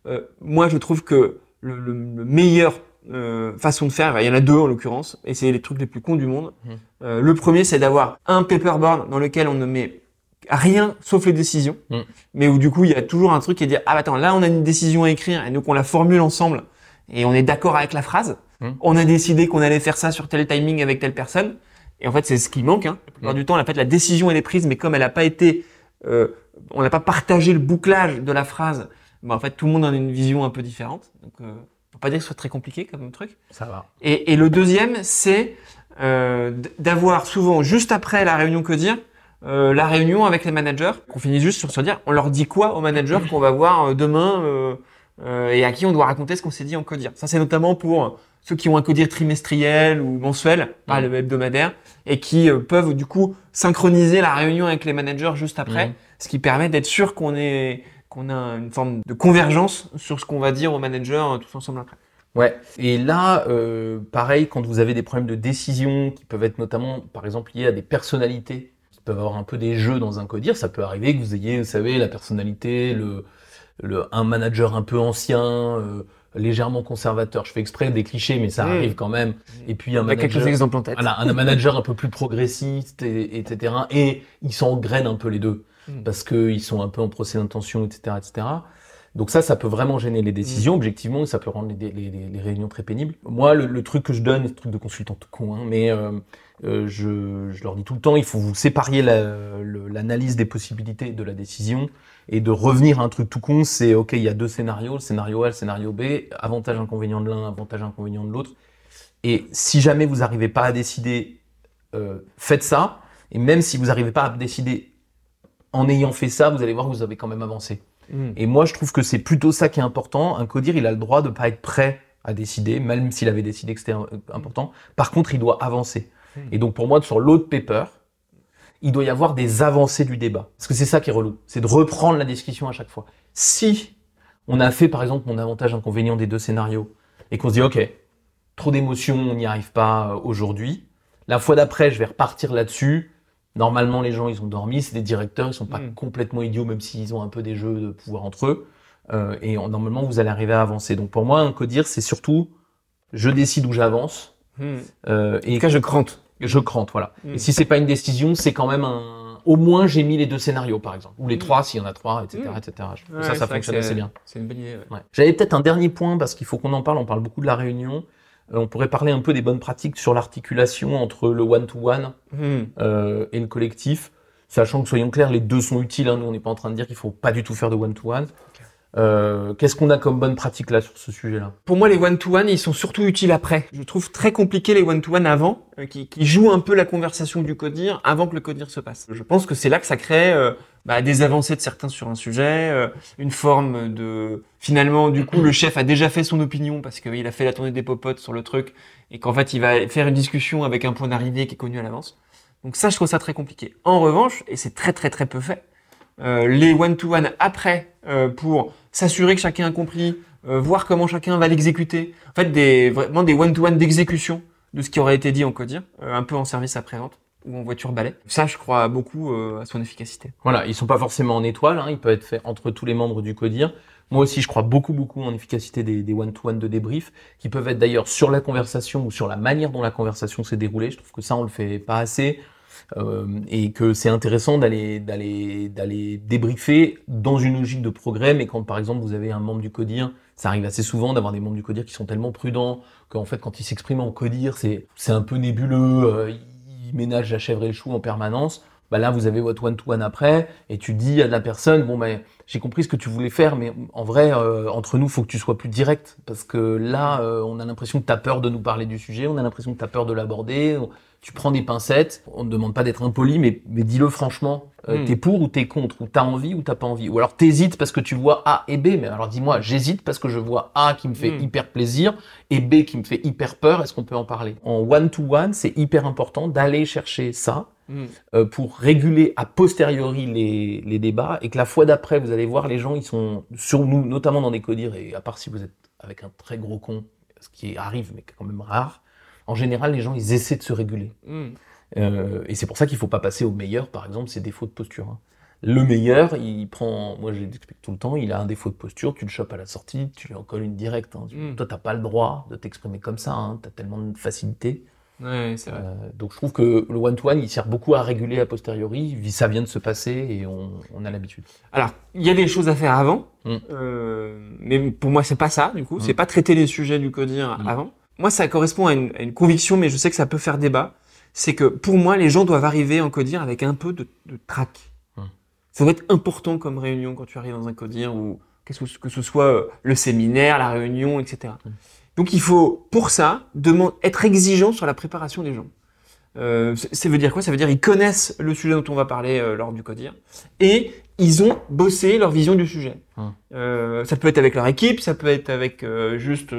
Euh, moi, je trouve que le, le, le meilleur euh, façon de faire, il y en a deux en l'occurrence, et c'est les trucs les plus cons du monde. Mm. Euh, le premier, c'est d'avoir un paperboard dans lequel on ne met rien sauf les décisions, Mm. mais où du coup il y a toujours un truc qui est dire ah bah, attends là on a une décision à écrire et donc on la formule ensemble et on est d'accord avec la phrase. On a décidé qu'on allait faire ça sur tel timing avec telle personne et en fait c'est ce qui manque. Hein. La plupart du temps, en fait la décision elle est prise, mais comme elle n'a pas été, euh, on n'a pas partagé le bouclage de la phrase, bah, en fait tout le monde en a une vision un peu différente. Donc euh, faut pas dire que ce soit très compliqué comme truc. Ça va. Et, et le deuxième, c'est euh, d'avoir souvent, juste après la réunion que dire, euh, la réunion avec les managers, qu'on finit juste sur se dire, on leur dit quoi aux managers qu'on va voir euh, demain euh, et à qui on doit raconter ce qu'on s'est dit en codir. Ça, c'est notamment pour ceux qui ont un codir trimestriel ou mensuel, pas Mhm. le hebdomadaire, et qui euh, peuvent du coup synchroniser la réunion avec les managers juste après, Mhm. ce qui permet d'être sûr qu'on est qu'on a une forme de convergence sur ce qu'on va dire aux managers euh, tous ensemble après. Ouais. Et là, euh, pareil, quand vous avez des problèmes de décision qui peuvent être notamment, par exemple, liés à des personnalités, qui peuvent avoir un peu des jeux dans un codir, ça peut arriver que vous ayez, vous savez, la personnalité, le, le un manager un peu ancien, euh, légèrement conservateur. Je fais exprès des clichés, mais ça Mm. arrive quand même. Et puis un a quelques manager, exemples en tête. voilà, un manager un peu plus progressiste, et, etc. Et ils s'engrainent un peu les deux Mm. parce qu'ils sont un peu en procès d'intention, etc., etc. Donc ça, ça peut vraiment gêner les décisions, objectivement, et ça peut rendre les, les- les- les réunions très pénibles. Moi, le, le truc que je donne, c'est le truc de consultant tout con, hein, mais euh, euh, je, je leur dis tout le temps, il faut vous séparer la- le- l'analyse des possibilités de la décision et de revenir à un truc tout con, c'est ok, il y a deux scénarios, le scénario A, le scénario B, avantage, inconvénient de l'un, avantage, inconvénient de l'autre. Et si jamais vous n'arrivez pas à décider, euh, faites ça. Et même si vous n'arrivez pas à décider en ayant fait ça, vous allez voir que vous avez quand même avancé. Mm. Et moi, je trouve que c'est plutôt ça qui est important. Un codir, il a le droit de pas être prêt à décider, même s'il avait décidé que c'était euh, important. Par contre, il doit avancer. Mm. Et donc, pour moi, sur l'autre paper, il doit y avoir des avancées du débat. Parce que c'est ça qui est relou. C'est de reprendre la discussion à chaque fois. Si on a fait, par exemple, mon avantage inconvénient des deux scénarios, et qu'on se dit, OK, trop d'émotions, on n'y arrive pas euh, aujourd'hui. La fois d'après, je vais repartir là-dessus. Normalement, les gens, ils ont dormi. C'est des directeurs, ils sont pas Mm. complètement idiots, même s'ils ont un peu des jeux de pouvoir entre eux. Euh, et en- normalement, vous allez arriver à avancer. Donc pour moi, un codir, c'est surtout, je décide où j'avance. Mm. Euh, En et tout cas, je crante. Je crante, voilà. Mm. Et si c'est pas une décision, c'est quand même un, au moins j'ai mis les deux scénarios par exemple, ou les Mm. trois s'il y en a trois, etc. Mm. etc. Ouais, ça, ça fonctionne assez bien. C'est une bonne idée. ouais. Ouais. J'avais peut-être un dernier point parce qu'il faut qu'on en parle. On parle beaucoup de la réunion. Euh, on pourrait parler un peu des bonnes pratiques sur l'articulation entre le one-to-one euh, et le collectif, sachant que soyons clairs, les deux sont utiles. hein. Nous, on n'est pas en train de dire qu'il faut pas du tout faire de one-to-one. Euh, Qu'est-ce qu'on a comme bonne pratique là sur ce sujet-là? Pour moi, les one-to-one, ils sont surtout utiles après. Je trouve très compliqué les one-to-one avant, euh, qui, qui jouent un peu la conversation du codir avant que le codir se passe. Je pense que c'est là que ça crée euh, bah, des avancées de certains sur un sujet, euh, une forme de... Finalement, du coup, le chef a déjà fait son opinion parce qu'il a fait la tournée des popotes sur le truc et qu'en fait, il va faire une discussion avec un point d'arrivée qui est connu à l'avance. Donc ça, je trouve ça très compliqué. En revanche, et c'est très très très peu fait, euh, les one-to-one après euh, pour s'assurer que chacun a compris, euh, voir comment chacun va l'exécuter. En fait, des, vraiment des one-to-one d'exécution de ce qui aurait été dit en codir, un peu en service après-vente ou en voiture balai. Ça, je crois beaucoup à son efficacité. Voilà, ils sont pas forcément en étoile. Hein, ils peuvent être faits entre tous les membres du CODIR. Moi aussi, je crois beaucoup, beaucoup en efficacité des, one-to-one de débrief, qui peuvent être d'ailleurs sur la conversation ou sur la manière dont la conversation s'est déroulée. Je trouve que ça, on le fait pas assez. Euh, et que c'est intéressant d'aller d'aller d'aller débriefer dans une logique de progrès, mais quand par exemple vous avez un membre du CODIR, ça arrive assez souvent d'avoir des membres du CODIR qui sont tellement prudents qu'en fait quand ils s'expriment en CODIR, c'est c'est un peu nébuleux, euh, ils ménagent la chèvre et le chou en permanence. Bah là vous avez votre one to one après et tu dis à la personne bon ben j'ai compris ce que tu voulais faire, mais en vrai euh, entre nous faut que tu sois plus direct parce que là on a l'impression que tu as peur de nous parler du sujet, on a l'impression que tu as peur de l'aborder tu prends des pincettes, on ne demande pas d'être impoli, mais, mais dis-le franchement, euh, Mm. t'es pour ou t'es contre, ou t'as envie ou t'as pas envie, ou alors t'hésites parce que tu vois A et B, mais alors dis-moi, j'hésite parce que je vois A qui me fait Mm. hyper plaisir et B qui me fait hyper peur, est-ce qu'on peut en parler? En one-to-one, c'est hyper important d'aller chercher ça Hmm. euh, pour réguler a posteriori les, les débats et que la fois d'après, vous allez voir, les gens, ils sont sur nous, notamment dans des codires, et à part si vous êtes avec un très gros con, ce qui arrive, mais quand même rare, en général, les gens, ils essaient de se réguler. Hmm. Euh, et c'est pour ça qu'il faut pas passer au meilleur, par exemple, c'est défaut de posture. hein. Le meilleur, il prend, moi je l'explique tout le temps, il a un défaut de posture, tu le chopes à la sortie, tu lui en colles une directe. hein. Tu- Mm. Toi, t'as pas le droit de t'exprimer comme ça, hein. t'as tellement de facilité. Ouais, vrai. Euh, donc je trouve que le one-to-one, il sert beaucoup à réguler a posteriori, ça vient de se passer et on, on a l'habitude. Alors, il y a des choses à faire avant, Mm. euh, mais pour moi, c'est pas ça, du coup. Mm. C'est pas traiter les sujets du codir avant. Moi, ça correspond à une, à une conviction, mais je sais que ça peut faire débat. C'est que pour moi, les gens doivent arriver en codir avec un peu de, de trac. Ça doit être important comme réunion quand tu arrives dans un codir ou que, que ce soit euh, le séminaire, la réunion, etc. Mm. Donc, il faut, pour ça, demand- être exigeant sur la préparation des gens. Euh, ça veut dire quoi? Ça veut dire ils connaissent le sujet dont on va parler euh, lors du codir et ils ont bossé leur vision du sujet. Hum. Euh, ça peut être avec leur équipe, ça peut être avec juste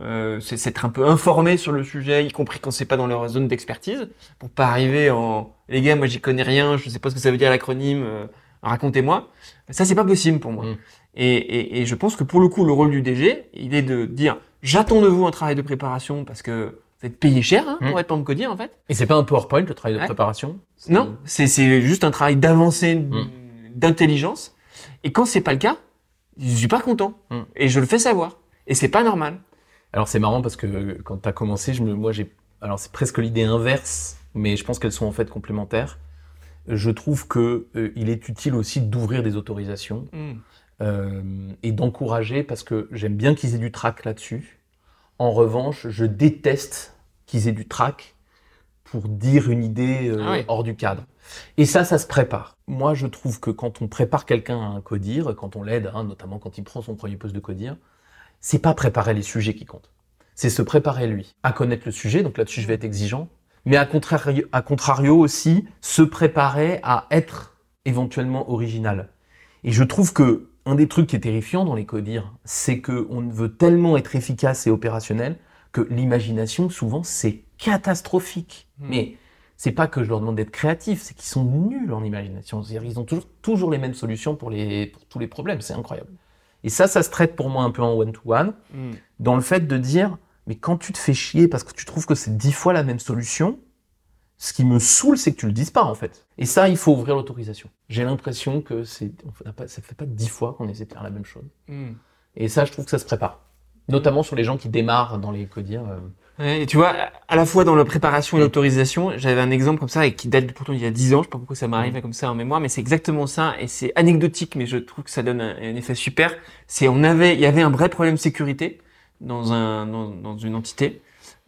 euh, c'est- s'être un peu informé sur le sujet, y compris quand c'est pas dans leur zone d'expertise, pour pas arriver en les gars, moi j'y connais rien, je sais pas ce que ça veut dire l'acronyme, euh, racontez-moi. Ça c'est pas possible pour moi. Hum. Et, et, et je pense que pour le coup, le rôle du DG, il est de dire j'attends de vous un travail de préparation parce que vous êtes payé cher hein, pour Hum. être codir en fait. Et c'est pas un PowerPoint, le travail de Ouais. préparation? Non, c'est c'est juste un travail d'avancée, Mm. d'intelligence. Et quand c'est pas le cas, je suis pas content. Mm. Et je le fais savoir. Et c'est pas normal. Alors c'est marrant parce que quand tu as commencé, je me, moi j'ai, alors c'est presque l'idée inverse, mais je pense qu'elles sont en fait complémentaires. Je trouve que euh, il est utile aussi d'ouvrir des autorisations euh, et d'encourager parce que j'aime bien qu'ils aient du trac là-dessus. En revanche, je déteste qu'ils aient du trac pour dire une idée euh, Ah oui. hors du cadre. Et ça, ça se prépare. Moi, je trouve que quand on prépare quelqu'un à un codir, quand on l'aide, hein, notamment quand il prend son premier poste de codir, c'est pas préparer les sujets qui comptent. C'est se préparer lui à connaître le sujet. Donc là-dessus, je vais être exigeant. Mais à contrario, à contrario aussi, se préparer à être éventuellement original. Et je trouve que un des trucs qui est terrifiant dans les codires, c'est que on veut tellement être efficace et opérationnel que l'imagination, souvent, c'est catastrophique. Hmm. Mais c'est pas que je leur demande d'être créatifs, c'est qu'ils sont nuls en imagination. C'est-à-dire qu'ils ont toujours, toujours les mêmes solutions pour, les, pour tous les problèmes. C'est incroyable. Et ça, ça se traite pour moi un peu en one-to-one, Mm. dans le fait de dire, mais quand tu te fais chier parce que tu trouves que c'est dix fois la même solution, ce qui me saoule, c'est que tu le dises pas, en fait. Et ça, il faut ouvrir l'autorisation. J'ai l'impression que c'est, on fait pas, ça fait pas dix fois qu'on essaie de faire la même chose. Mm. Et ça, je trouve que ça se prépare. Notamment sur les gens qui démarrent dans les codires. euh. Ouais, et tu vois, à la fois dans la préparation et l'autorisation, j'avais un exemple comme ça et qui date pourtant il y a 10 ans, je sais pas pourquoi ça m'arrive comme ça en mémoire, mais c'est exactement ça et c'est anecdotique, mais je trouve que ça donne un, un effet super. C'est on avait, il y avait un vrai problème de sécurité dans un dans, dans une entité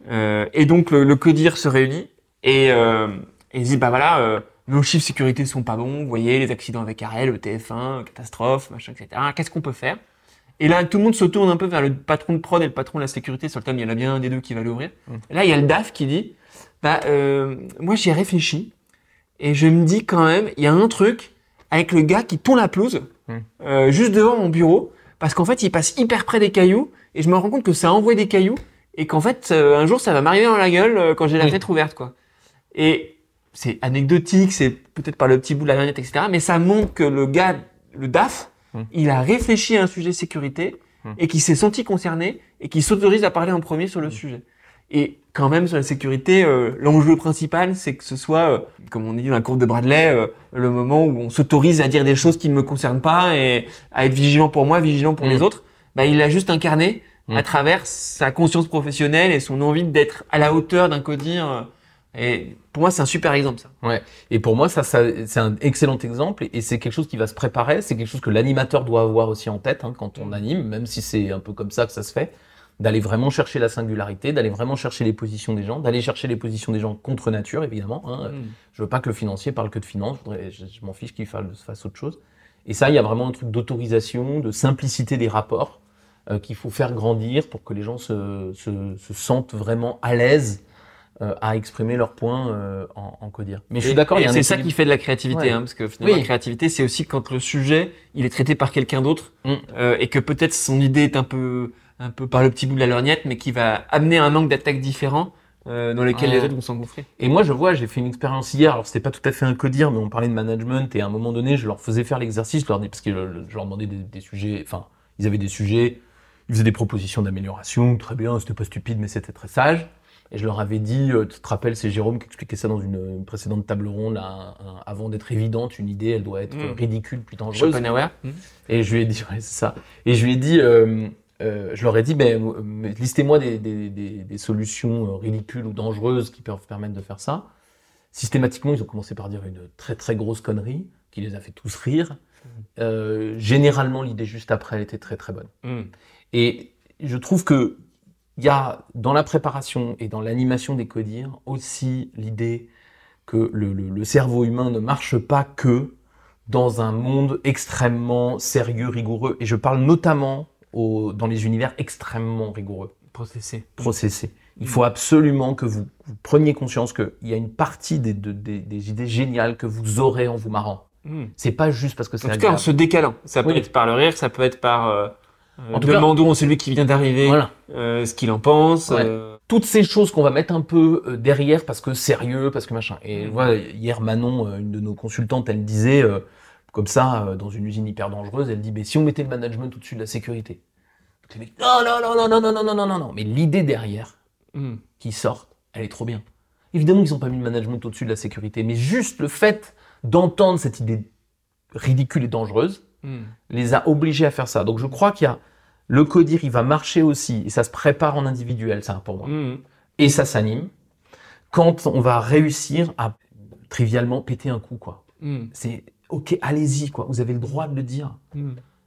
euh, et donc le, le codir se réunit et euh, et il dit bah voilà. Euh, nos chiffres sécurité sont pas bons, vous voyez, les accidents avec Arel, le TF1, catastrophe, machin, etc. Qu'est-ce qu'on peut faire? Et là, tout le monde se tourne un peu vers le patron de prod et le patron de la sécurité. Sur le thème, il y en a bien un des deux qui va l'ouvrir. Et là, il y a le DAF qui dit, bah, euh, moi, j'y ai réfléchi. Et je me dis quand même, il y a un truc avec le gars qui tourne la pelouse, Mm. euh, juste devant mon bureau. Parce qu'en fait, il passe hyper près des cailloux. Et je me rends compte que ça envoie des cailloux. Et qu'en fait, euh, un jour, ça va m'arriver dans la gueule quand j'ai la Oui. fenêtre ouverte, quoi. Et c'est anecdotique, c'est peut-être par le petit bout de la lorgnette, etc. Mais ça montre que le gars, le DAF, Mm. il a réfléchi à un sujet sécurité Mm. et qui s'est senti concerné et qui s'autorise à parler en premier sur le sujet. Et quand même sur la sécurité, euh, l'enjeu principal, c'est que ce soit, euh, comme on dit dans la courbe de Bradley, euh, le moment où on s'autorise à dire des choses qui ne me concernent pas et à être vigilant pour moi, vigilant pour les autres. Bah, il a juste incarné à travers sa conscience professionnelle et son envie d'être à la hauteur d'un codir. Et pour moi, c'est un super exemple, ça. Et pour moi, ça, ça c'est un excellent exemple et c'est quelque chose qui va se préparer. C'est quelque chose que l'animateur doit avoir aussi en tête hein, quand on anime, même si c'est un peu comme ça que ça se fait, d'aller vraiment chercher la singularité, d'aller vraiment chercher les positions des gens, d'aller chercher les positions des gens contre nature, évidemment. Hein. Je veux pas que le financier parle que de finance. Je, voudrais- je- je m'en fiche qu'il fasse, fasse autre chose. Et ça, il y a vraiment un truc d'autorisation, de simplicité des rapports euh, qu'il faut faire grandir pour que les gens se, se, se sentent vraiment à l'aise euh, à exprimer leurs points euh, en, en codir. Mais je suis d'accord, C'est ça qui fait de la créativité, Ouais. hein, parce que finalement, Oui. la créativité, c'est aussi quand le sujet, il est traité par quelqu'un d'autre, Mm. euh, et que peut-être son idée est un peu, un peu par le petit bout de la lorgnette, mais qui va amener un angle d'attaque différent, euh, dans lequel Ouais. les autres vont s'engouffrer. Et moi, je vois, j'ai fait une expérience hier. Alors, c'était pas tout à fait un codir, mais on parlait de management. Et à un moment donné, je leur faisais faire l'exercice. Je leur dis, parce que je leur demandais des, des sujets. Enfin, ils avaient des sujets. Ils faisaient des propositions d'amélioration. Très bien, c'était pas stupide, mais c'était très sage. Et je leur avais dit, euh, tu te rappelles, c'est Jérôme qui expliquait ça dans une, une précédente table ronde. là, un- un- avant d'être évidente, une idée, elle doit être Mm. ridicule puis dangereuse. Schopenhauer. Et je lui ai dit, ouais, c'est ça. Et je lui ai dit, euh, euh, je leur ai dit, euh, listez-moi des, des, des, des solutions euh, ridicules ou dangereuses qui peuvent permettre de faire ça. Systématiquement, ils ont commencé par dire une très très grosse connerie qui les a fait tous rire. Euh, généralement, l'idée juste après, elle était très très bonne. Mm. Et je trouve que il y a dans la préparation et dans l'animation des codires aussi l'idée que le, le- le cerveau humain ne marche pas que dans un monde extrêmement sérieux, rigoureux. Et je parle notamment au- dans les univers extrêmement rigoureux, Processé. processés. Il faut absolument que vous, vous preniez conscience qu'il y a une partie des, de- des- des idées géniales que vous aurez en vous marrant. Mm. C'est pas juste parce que En c'est tout cas, en se décalant. Ça peut Oui. être par le rire, ça peut être par, euh, En tout cas- demandons à celui qui vient d'arriver, Voilà. euh, ce qu'il en pense. Ouais. euh, toutes ces choses qu'on va mettre un peu euh, derrière parce que sérieux, parce que machin. Et Mhm. voilà, hier Manon, euh, une de nos consultantes, elle disait euh, comme ça euh, dans une usine hyper dangereuse, elle dit mais si on mettait le management au-dessus de la sécurité? Donc, les mecs, non non non non non non non non non non non. Mais l'idée derrière mm. qui sort, elle est trop bien. Évidemment ils n'ont pas mis le management au-dessus de la sécurité, mais juste le fait d'entendre cette idée ridicule et dangereuse Mm. les a obligés à faire ça. Donc je crois qu'il y a le codir, il va marcher aussi, et ça se prépare en individuel, ça pour moi Mm. et ça s'anime quand on va réussir à trivialement péter un coup quoi. Mm. C'est ok, allez-y quoi, vous avez le droit de le dire.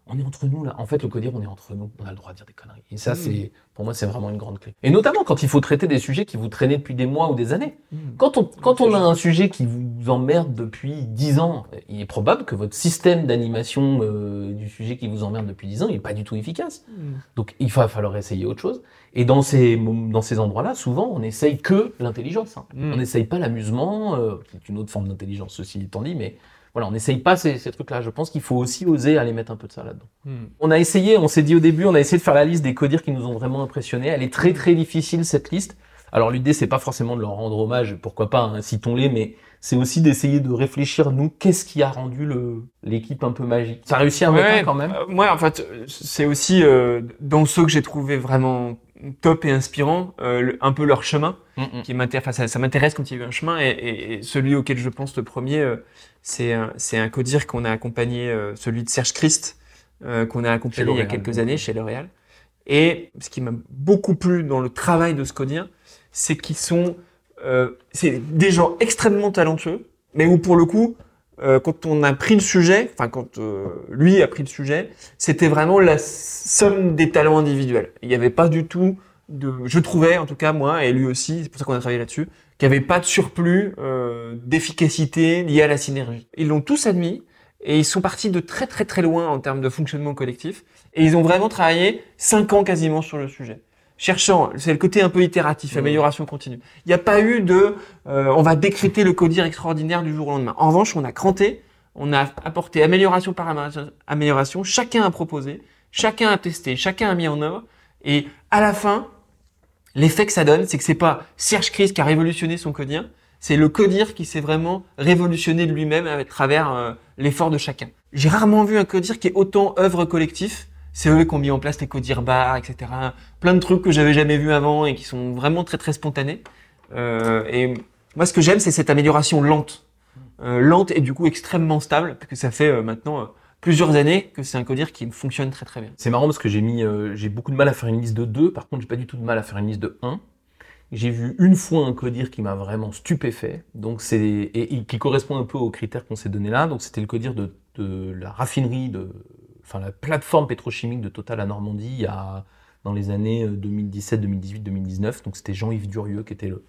Mm. On est entre nous là. En fait, le codir, on est entre nous, on a le droit de dire des conneries. Et ça, Mm. c'est pour moi, c'est vraiment une grande clé. Et notamment quand il faut traiter des sujets qui vous traînez depuis des mois ou des années. Mm. Quand on quand on a un sujet qui vous emmerde depuis 10 ans, il est probable que votre système d'animation euh, du sujet qui vous emmerde depuis 10 ans, il est pas du tout efficace. Mm. Donc il va falloir essayer autre chose. Et dans ces, dans ces endroits-là, souvent, on essaye que l'intelligence. hein. Mm. On n'essaye pas l'amusement, euh, c'est une autre forme d'intelligence, ceci étant dit, mais voilà, on n'essaye pas ces, ces trucs-là. Je pense qu'il faut aussi oser aller mettre un peu de ça là-dedans. Mm. On a essayé, on s'est dit au début, on a essayé de faire la liste des codires qui nous ont vraiment impressionnés. Elle est très très difficile cette liste. Alors l'idée, c'est pas forcément de leur rendre hommage, pourquoi pas, hein, citons-les, mais c'est aussi d'essayer de réfléchir, nous, qu'est-ce qui a rendu le- l'équipe un peu magique? Ça a réussi à Ouais, mettre quand même? euh, moi, en fait, c'est aussi euh, dans ceux que j'ai trouvé vraiment top et inspirants, euh, le- un peu leur chemin Mm, mm. qui m'intéresse. Enfin, ça, ça m'intéresse quand il y a eu un chemin. Et, et- et celui auquel je pense le premier, euh, c'est un, c'est un codir qu'on a accompagné, euh, celui de Serge Christ, euh, qu'on a accompagné il y a quelques années chez L'Oréal. Et ce qui m'a beaucoup plu dans le travail de ce codir, c'est qu'ils sont, euh, c'est des gens extrêmement talentueux, mais où pour le coup, euh, quand on a pris le sujet, enfin quand euh, lui a pris le sujet, c'était vraiment la somme des talents individuels. Il n'y avait pas du tout de, je trouvais en tout cas moi et lui aussi, c'est pour ça qu'on a travaillé là-dessus, qu'il n'y avait pas de surplus euh, d'efficacité lié à la synergie. Ils l'ont tous admis et ils sont partis de très très très loin en termes de fonctionnement collectif et ils ont vraiment travaillé cinq ans quasiment sur le sujet cherchant, c'est le côté un peu itératif, amélioration continue. Il n'y a pas eu de, euh, on va décréter le codir extraordinaire du jour au lendemain. En revanche, on a cranté, on a apporté amélioration par amélioration, chacun a proposé, chacun a testé, chacun a mis en œuvre, et à la fin, l'effet que ça donne, c'est que c'est pas Serge Chris qui a révolutionné son codir, c'est le codir qui s'est vraiment révolutionné de lui-même à travers euh, l'effort de chacun. J'ai rarement vu un codir qui est autant œuvre collectif c'est eux qui ont mis en place les codir bars, etc. Plein de trucs que j'avais jamais vus avant et qui sont vraiment très très spontanés. Euh, et moi, ce que j'aime, c'est cette amélioration lente, euh, lente et du coup extrêmement stable, parce que ça fait euh, maintenant plusieurs années que c'est un codir qui fonctionne très très bien. C'est marrant parce que j'ai beaucoup de mal à faire une liste de deux. Par contre, j'ai pas du tout de mal à faire une liste de un. J'ai vu une fois un codir qui m'a vraiment stupéfait, donc c'est et, qui correspond un peu aux critères qu'on s'est donné là. Donc c'était le codir de la raffinerie de enfin la plateforme pétrochimique de Total à Normandie dans les années 2017, 2018, 2019. Donc c'était Jean-Yves Durieux qui était le,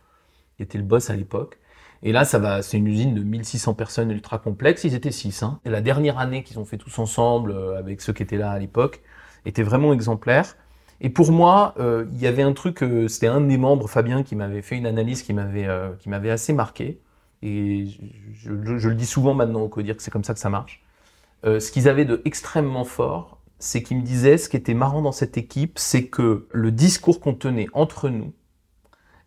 qui était le boss à l'époque. Et là, ça va, c'est une usine de 1600 personnes ultra complexe. Ils étaient 6. Hein. Et la dernière année qu'ils ont fait tous ensemble euh, avec ceux qui étaient là à l'époque était vraiment exemplaire. Et pour moi, euh, il y avait un truc, euh, c'était un des membres, Fabien, qui m'avait fait une analyse qui m'avait assez marqué. Et je, le dis souvent maintenant au codir que c'est comme ça que ça marche. Euh, ce qu'ils avaient de extrêmement fort, c'est qu'ils me disaient, ce qui était marrant dans cette équipe, c'est que le discours qu'on tenait entre nous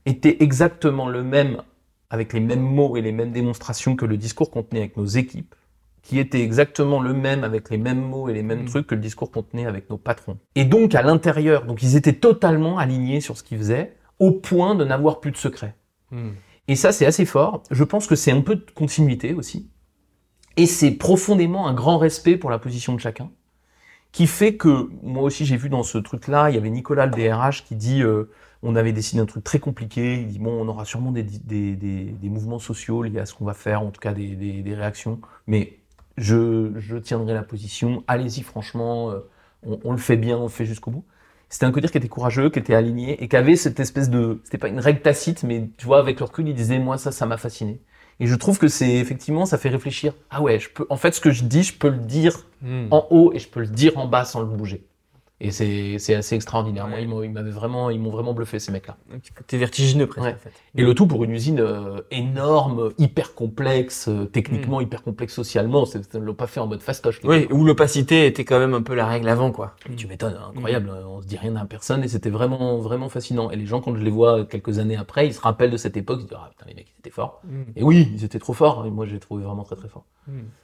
était exactement le même, avec les mêmes mots et les mêmes démonstrations que le discours qu'on tenait avec nos équipes, qui était exactement le même avec les mêmes mots et les mêmes mmh. trucs que le discours qu'on tenait avec nos patrons. Et donc à l'intérieur, donc ils étaient totalement alignés sur ce qu'ils faisaient, au point de n'avoir plus de secret. Mmh. Et ça, c'est assez fort. Je pense que c'est un peu de continuité aussi. Et c'est profondément un grand respect pour la position de chacun, qui fait que, moi aussi j'ai vu dans ce truc-là, il y avait Nicolas le DRH qui dit, euh, on avait décidé un truc très compliqué, il dit, bon, on aura sûrement des, des, mouvements sociaux liés à ce qu'on va faire, en tout cas des, réactions, mais je, tiendrai la position, allez-y franchement, euh, on, on, le fait bien, on le fait jusqu'au bout. C'était un codir qui était courageux, qui était aligné, et qui avait cette espèce de, c'était pas une règle tacite, mais tu vois, avec le recul, il disait, moi ça, ça m'a fasciné. Et je trouve que c'est effectivement, ça fait réfléchir. Ah ouais, je peux. En fait, ce que je dis, je peux le dire mmh. en haut et je peux le dire en bas sans le bouger. Et c'est, assez extraordinaire. Ouais. Moi, ils m'avaient vraiment, ils m'ont vraiment bluffé ces mecs-là. Côté vertigineux presque. Ouais. En fait. Et le tout pour une usine euh, énorme, hyper complexe, euh, techniquement mmh. hyper complexe socialement. Ils ne l'ont pas fait en mode fastoche. Oui, où l'opacité était quand même un peu la règle avant, quoi. Tu m'étonnes, incroyable. Mmh. On se dit rien à personne et c'était vraiment, vraiment fascinant. Et les gens, quand je les vois quelques années après, ils se rappellent de cette époque. Ils se disent ah putain les mecs ils étaient forts. Mmh. Et oui, ils étaient trop forts. Et moi j'ai trouvé vraiment très très fort.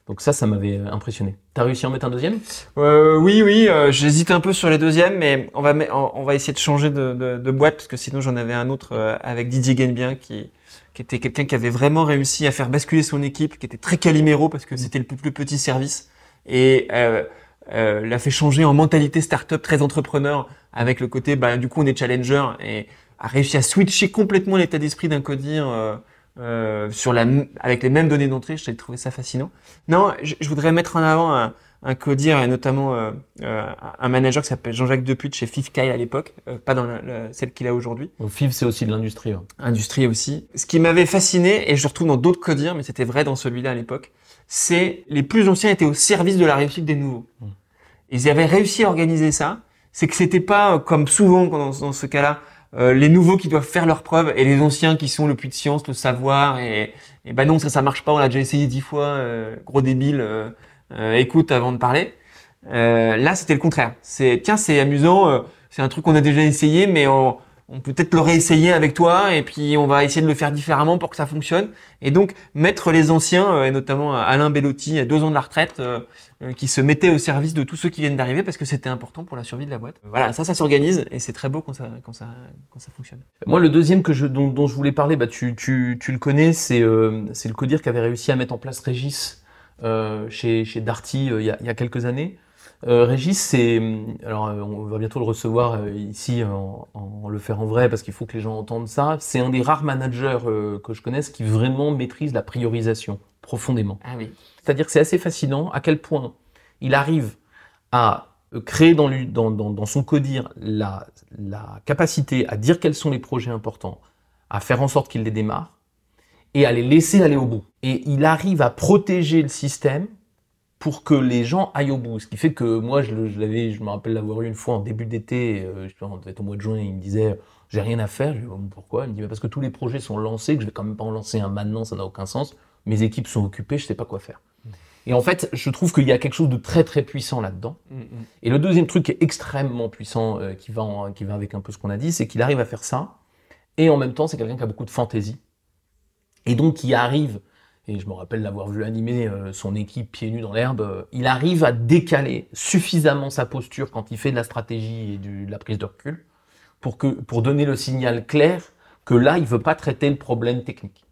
Donc ça, ça m'avait impressionné. T'as réussi à en mettre un deuxième? Euh, Oui, oui. J'hésite un peu sur les deuxièmes, mais on va, on va essayer de changer de, de, de boîte parce que sinon j'en avais un autre euh, avec Didier Guenbien qui, qui était quelqu'un qui avait vraiment réussi à faire basculer son équipe, qui était très caliméro parce que c'était le plus, plus petit service et euh, euh, l'a fait changer en mentalité startup très entrepreneur avec le côté, bah, du coup on est challenger et a réussi à switcher complètement l'état d'esprit d'un codir. Euh, euh, sur la, avec les mêmes données d'entrée. J'ai trouvé ça fascinant. Non, je, je, voudrais mettre en avant un, un codir et notamment euh, euh, un manager qui s'appelle Jean-Jacques Deput chez Fifkai à l'époque, euh, pas dans la, la, celle qu'il a aujourd'hui. FIF, c'est aussi de l'industrie. Hein. Industrie aussi. Ce qui m'avait fasciné, et je le retrouve dans d'autres codirs, mais c'était vrai dans celui-là à l'époque, c'est les plus anciens étaient au service de la réussite des nouveaux. Mmh. Ils avaient réussi à organiser ça. C'est que c'était pas comme souvent dans, dans ce cas-là, euh, les nouveaux qui doivent faire leurs preuves et les anciens qui sont le puits de science, le savoir et, et ben non ça ça marche pas, on l'a déjà essayé dix fois, euh, gros débile, euh, euh écoute avant de parler. Euh, là c'était le contraire. C'est tiens c'est amusant, c'est un truc qu'on a déjà essayé mais on, on peut peut-être le réessayer avec toi et puis on va essayer de le faire différemment pour que ça fonctionne. Et donc mettre les anciens, et notamment Alain Bellotti, à deux ans de la retraite, euh, qui se mettait au service de tous ceux qui viennent d'arriver parce que c'était important pour la survie de la boîte. Voilà, ça, ça s'organise et c'est très beau quand ça, quand ça, quand ça fonctionne. Moi, le deuxième que je, dont, dont je voulais parler, bah, tu, tu, tu le connais, c'est euh, c'est le codir qui avait réussi à mettre en place Régis euh, chez, chez Darty euh, il, y a, il y a quelques années. Euh, Régis, c'est alors euh, on va bientôt le recevoir euh, ici en, en- le faire en vrai parce qu'il faut que les gens entendent ça. C'est un des rares managers euh, que je connaisse qui vraiment maîtrise la priorisation profondément. Ah oui. C'est-à-dire que c'est assez fascinant à quel point il arrive à euh, créer dans, lui, dans, dans, dans son codir la, la capacité à dire quels sont les projets importants, à faire en sorte qu'il les démarre et à les laisser aller au bout. Et il arrive à protéger le système pour que les gens aillent au bout. Ce qui fait que moi, je, l'avais, je me rappelle l'avoir eu une fois en début d'été, euh, je sais pas, on devait être au mois de juin, il me disait j'ai rien à faire. Je lui dis pourquoi? Il me dit Mais parce que tous les projets sont lancés, que je vais quand même pas en lancer un maintenant, ça n'a aucun sens. Mes équipes sont occupées, je sais pas quoi faire. Et en fait, je trouve qu'il y a quelque chose de très très puissant là-dedans. Mm, mm. Et le deuxième truc qui est extrêmement puissant, euh, qui, va en- qui va avec un peu ce qu'on a dit, c'est qu'il arrive à faire ça. Et en même temps, c'est quelqu'un qui a beaucoup de fantaisie. Et donc, qui arrive, et je me rappelle l'avoir vu animer euh, son équipe pieds nus dans l'herbe, euh, il arrive à décaler suffisamment sa posture quand il fait de la stratégie et de la prise de recul pour, que, pour donner le signal clair que là, il veut pas traiter le problème technique.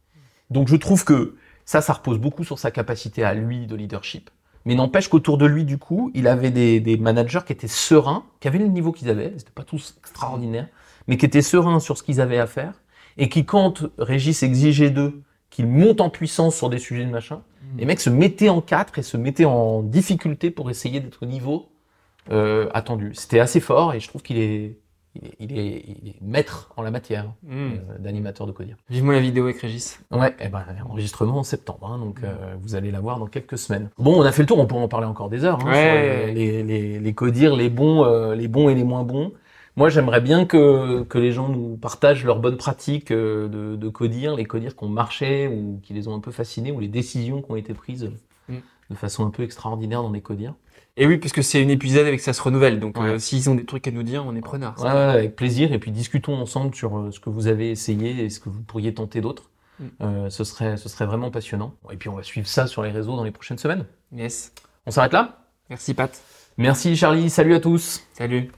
Donc, je trouve que ça, ça repose beaucoup sur sa capacité à lui de leadership. Mais n'empêche qu'autour de lui, du coup, il avait des, managers qui étaient sereins, qui avaient le niveau qu'ils avaient, n'étaient pas tous extraordinaires, mais qui étaient sereins sur ce qu'ils avaient à faire, et qui, quand Régis exigeait d'eux qu'ils montent en puissance sur des sujets de machin, les mecs se mettaient en quatre et se mettaient en difficulté pour essayer d'être au niveau euh, attendu. C'était assez fort, et je trouve qu'il est, il est, il est, il est maître en la matière Mm. euh, d'animateur de codir. Vivement la vidéo avec Régis. Ouais, eh ben, enregistrement en septembre, hein, donc euh, vous allez la voir dans quelques semaines. Bon, on a fait le tour, on pourrait en parler encore des heures. Hein, Ouais. sur les, les, les les bons, euh, les bons et les moins bons. Moi, j'aimerais bien que, que les gens nous partagent leurs bonnes pratiques euh, de, de codir, les codires qui ont marché ou qui les ont un peu fascinés, ou les décisions qui ont été prises Mm. de façon un peu extraordinaire dans les codires. Et oui, parce que c'est une épisode avec ça se renouvelle. Donc, Ouais. euh, s'ils ont des trucs à nous dire, on est preneurs. Ouais, ouais, avec plaisir, et puis discutons ensemble sur euh, ce que vous avez essayé et ce que vous pourriez tenter d'autre. Mm. Euh, ce, serait, ce serait vraiment passionnant. Et puis on va suivre ça sur les réseaux dans les prochaines semaines. Yes. On s'arrête là? Merci, Pat. Merci Charlie, salut à tous Salut.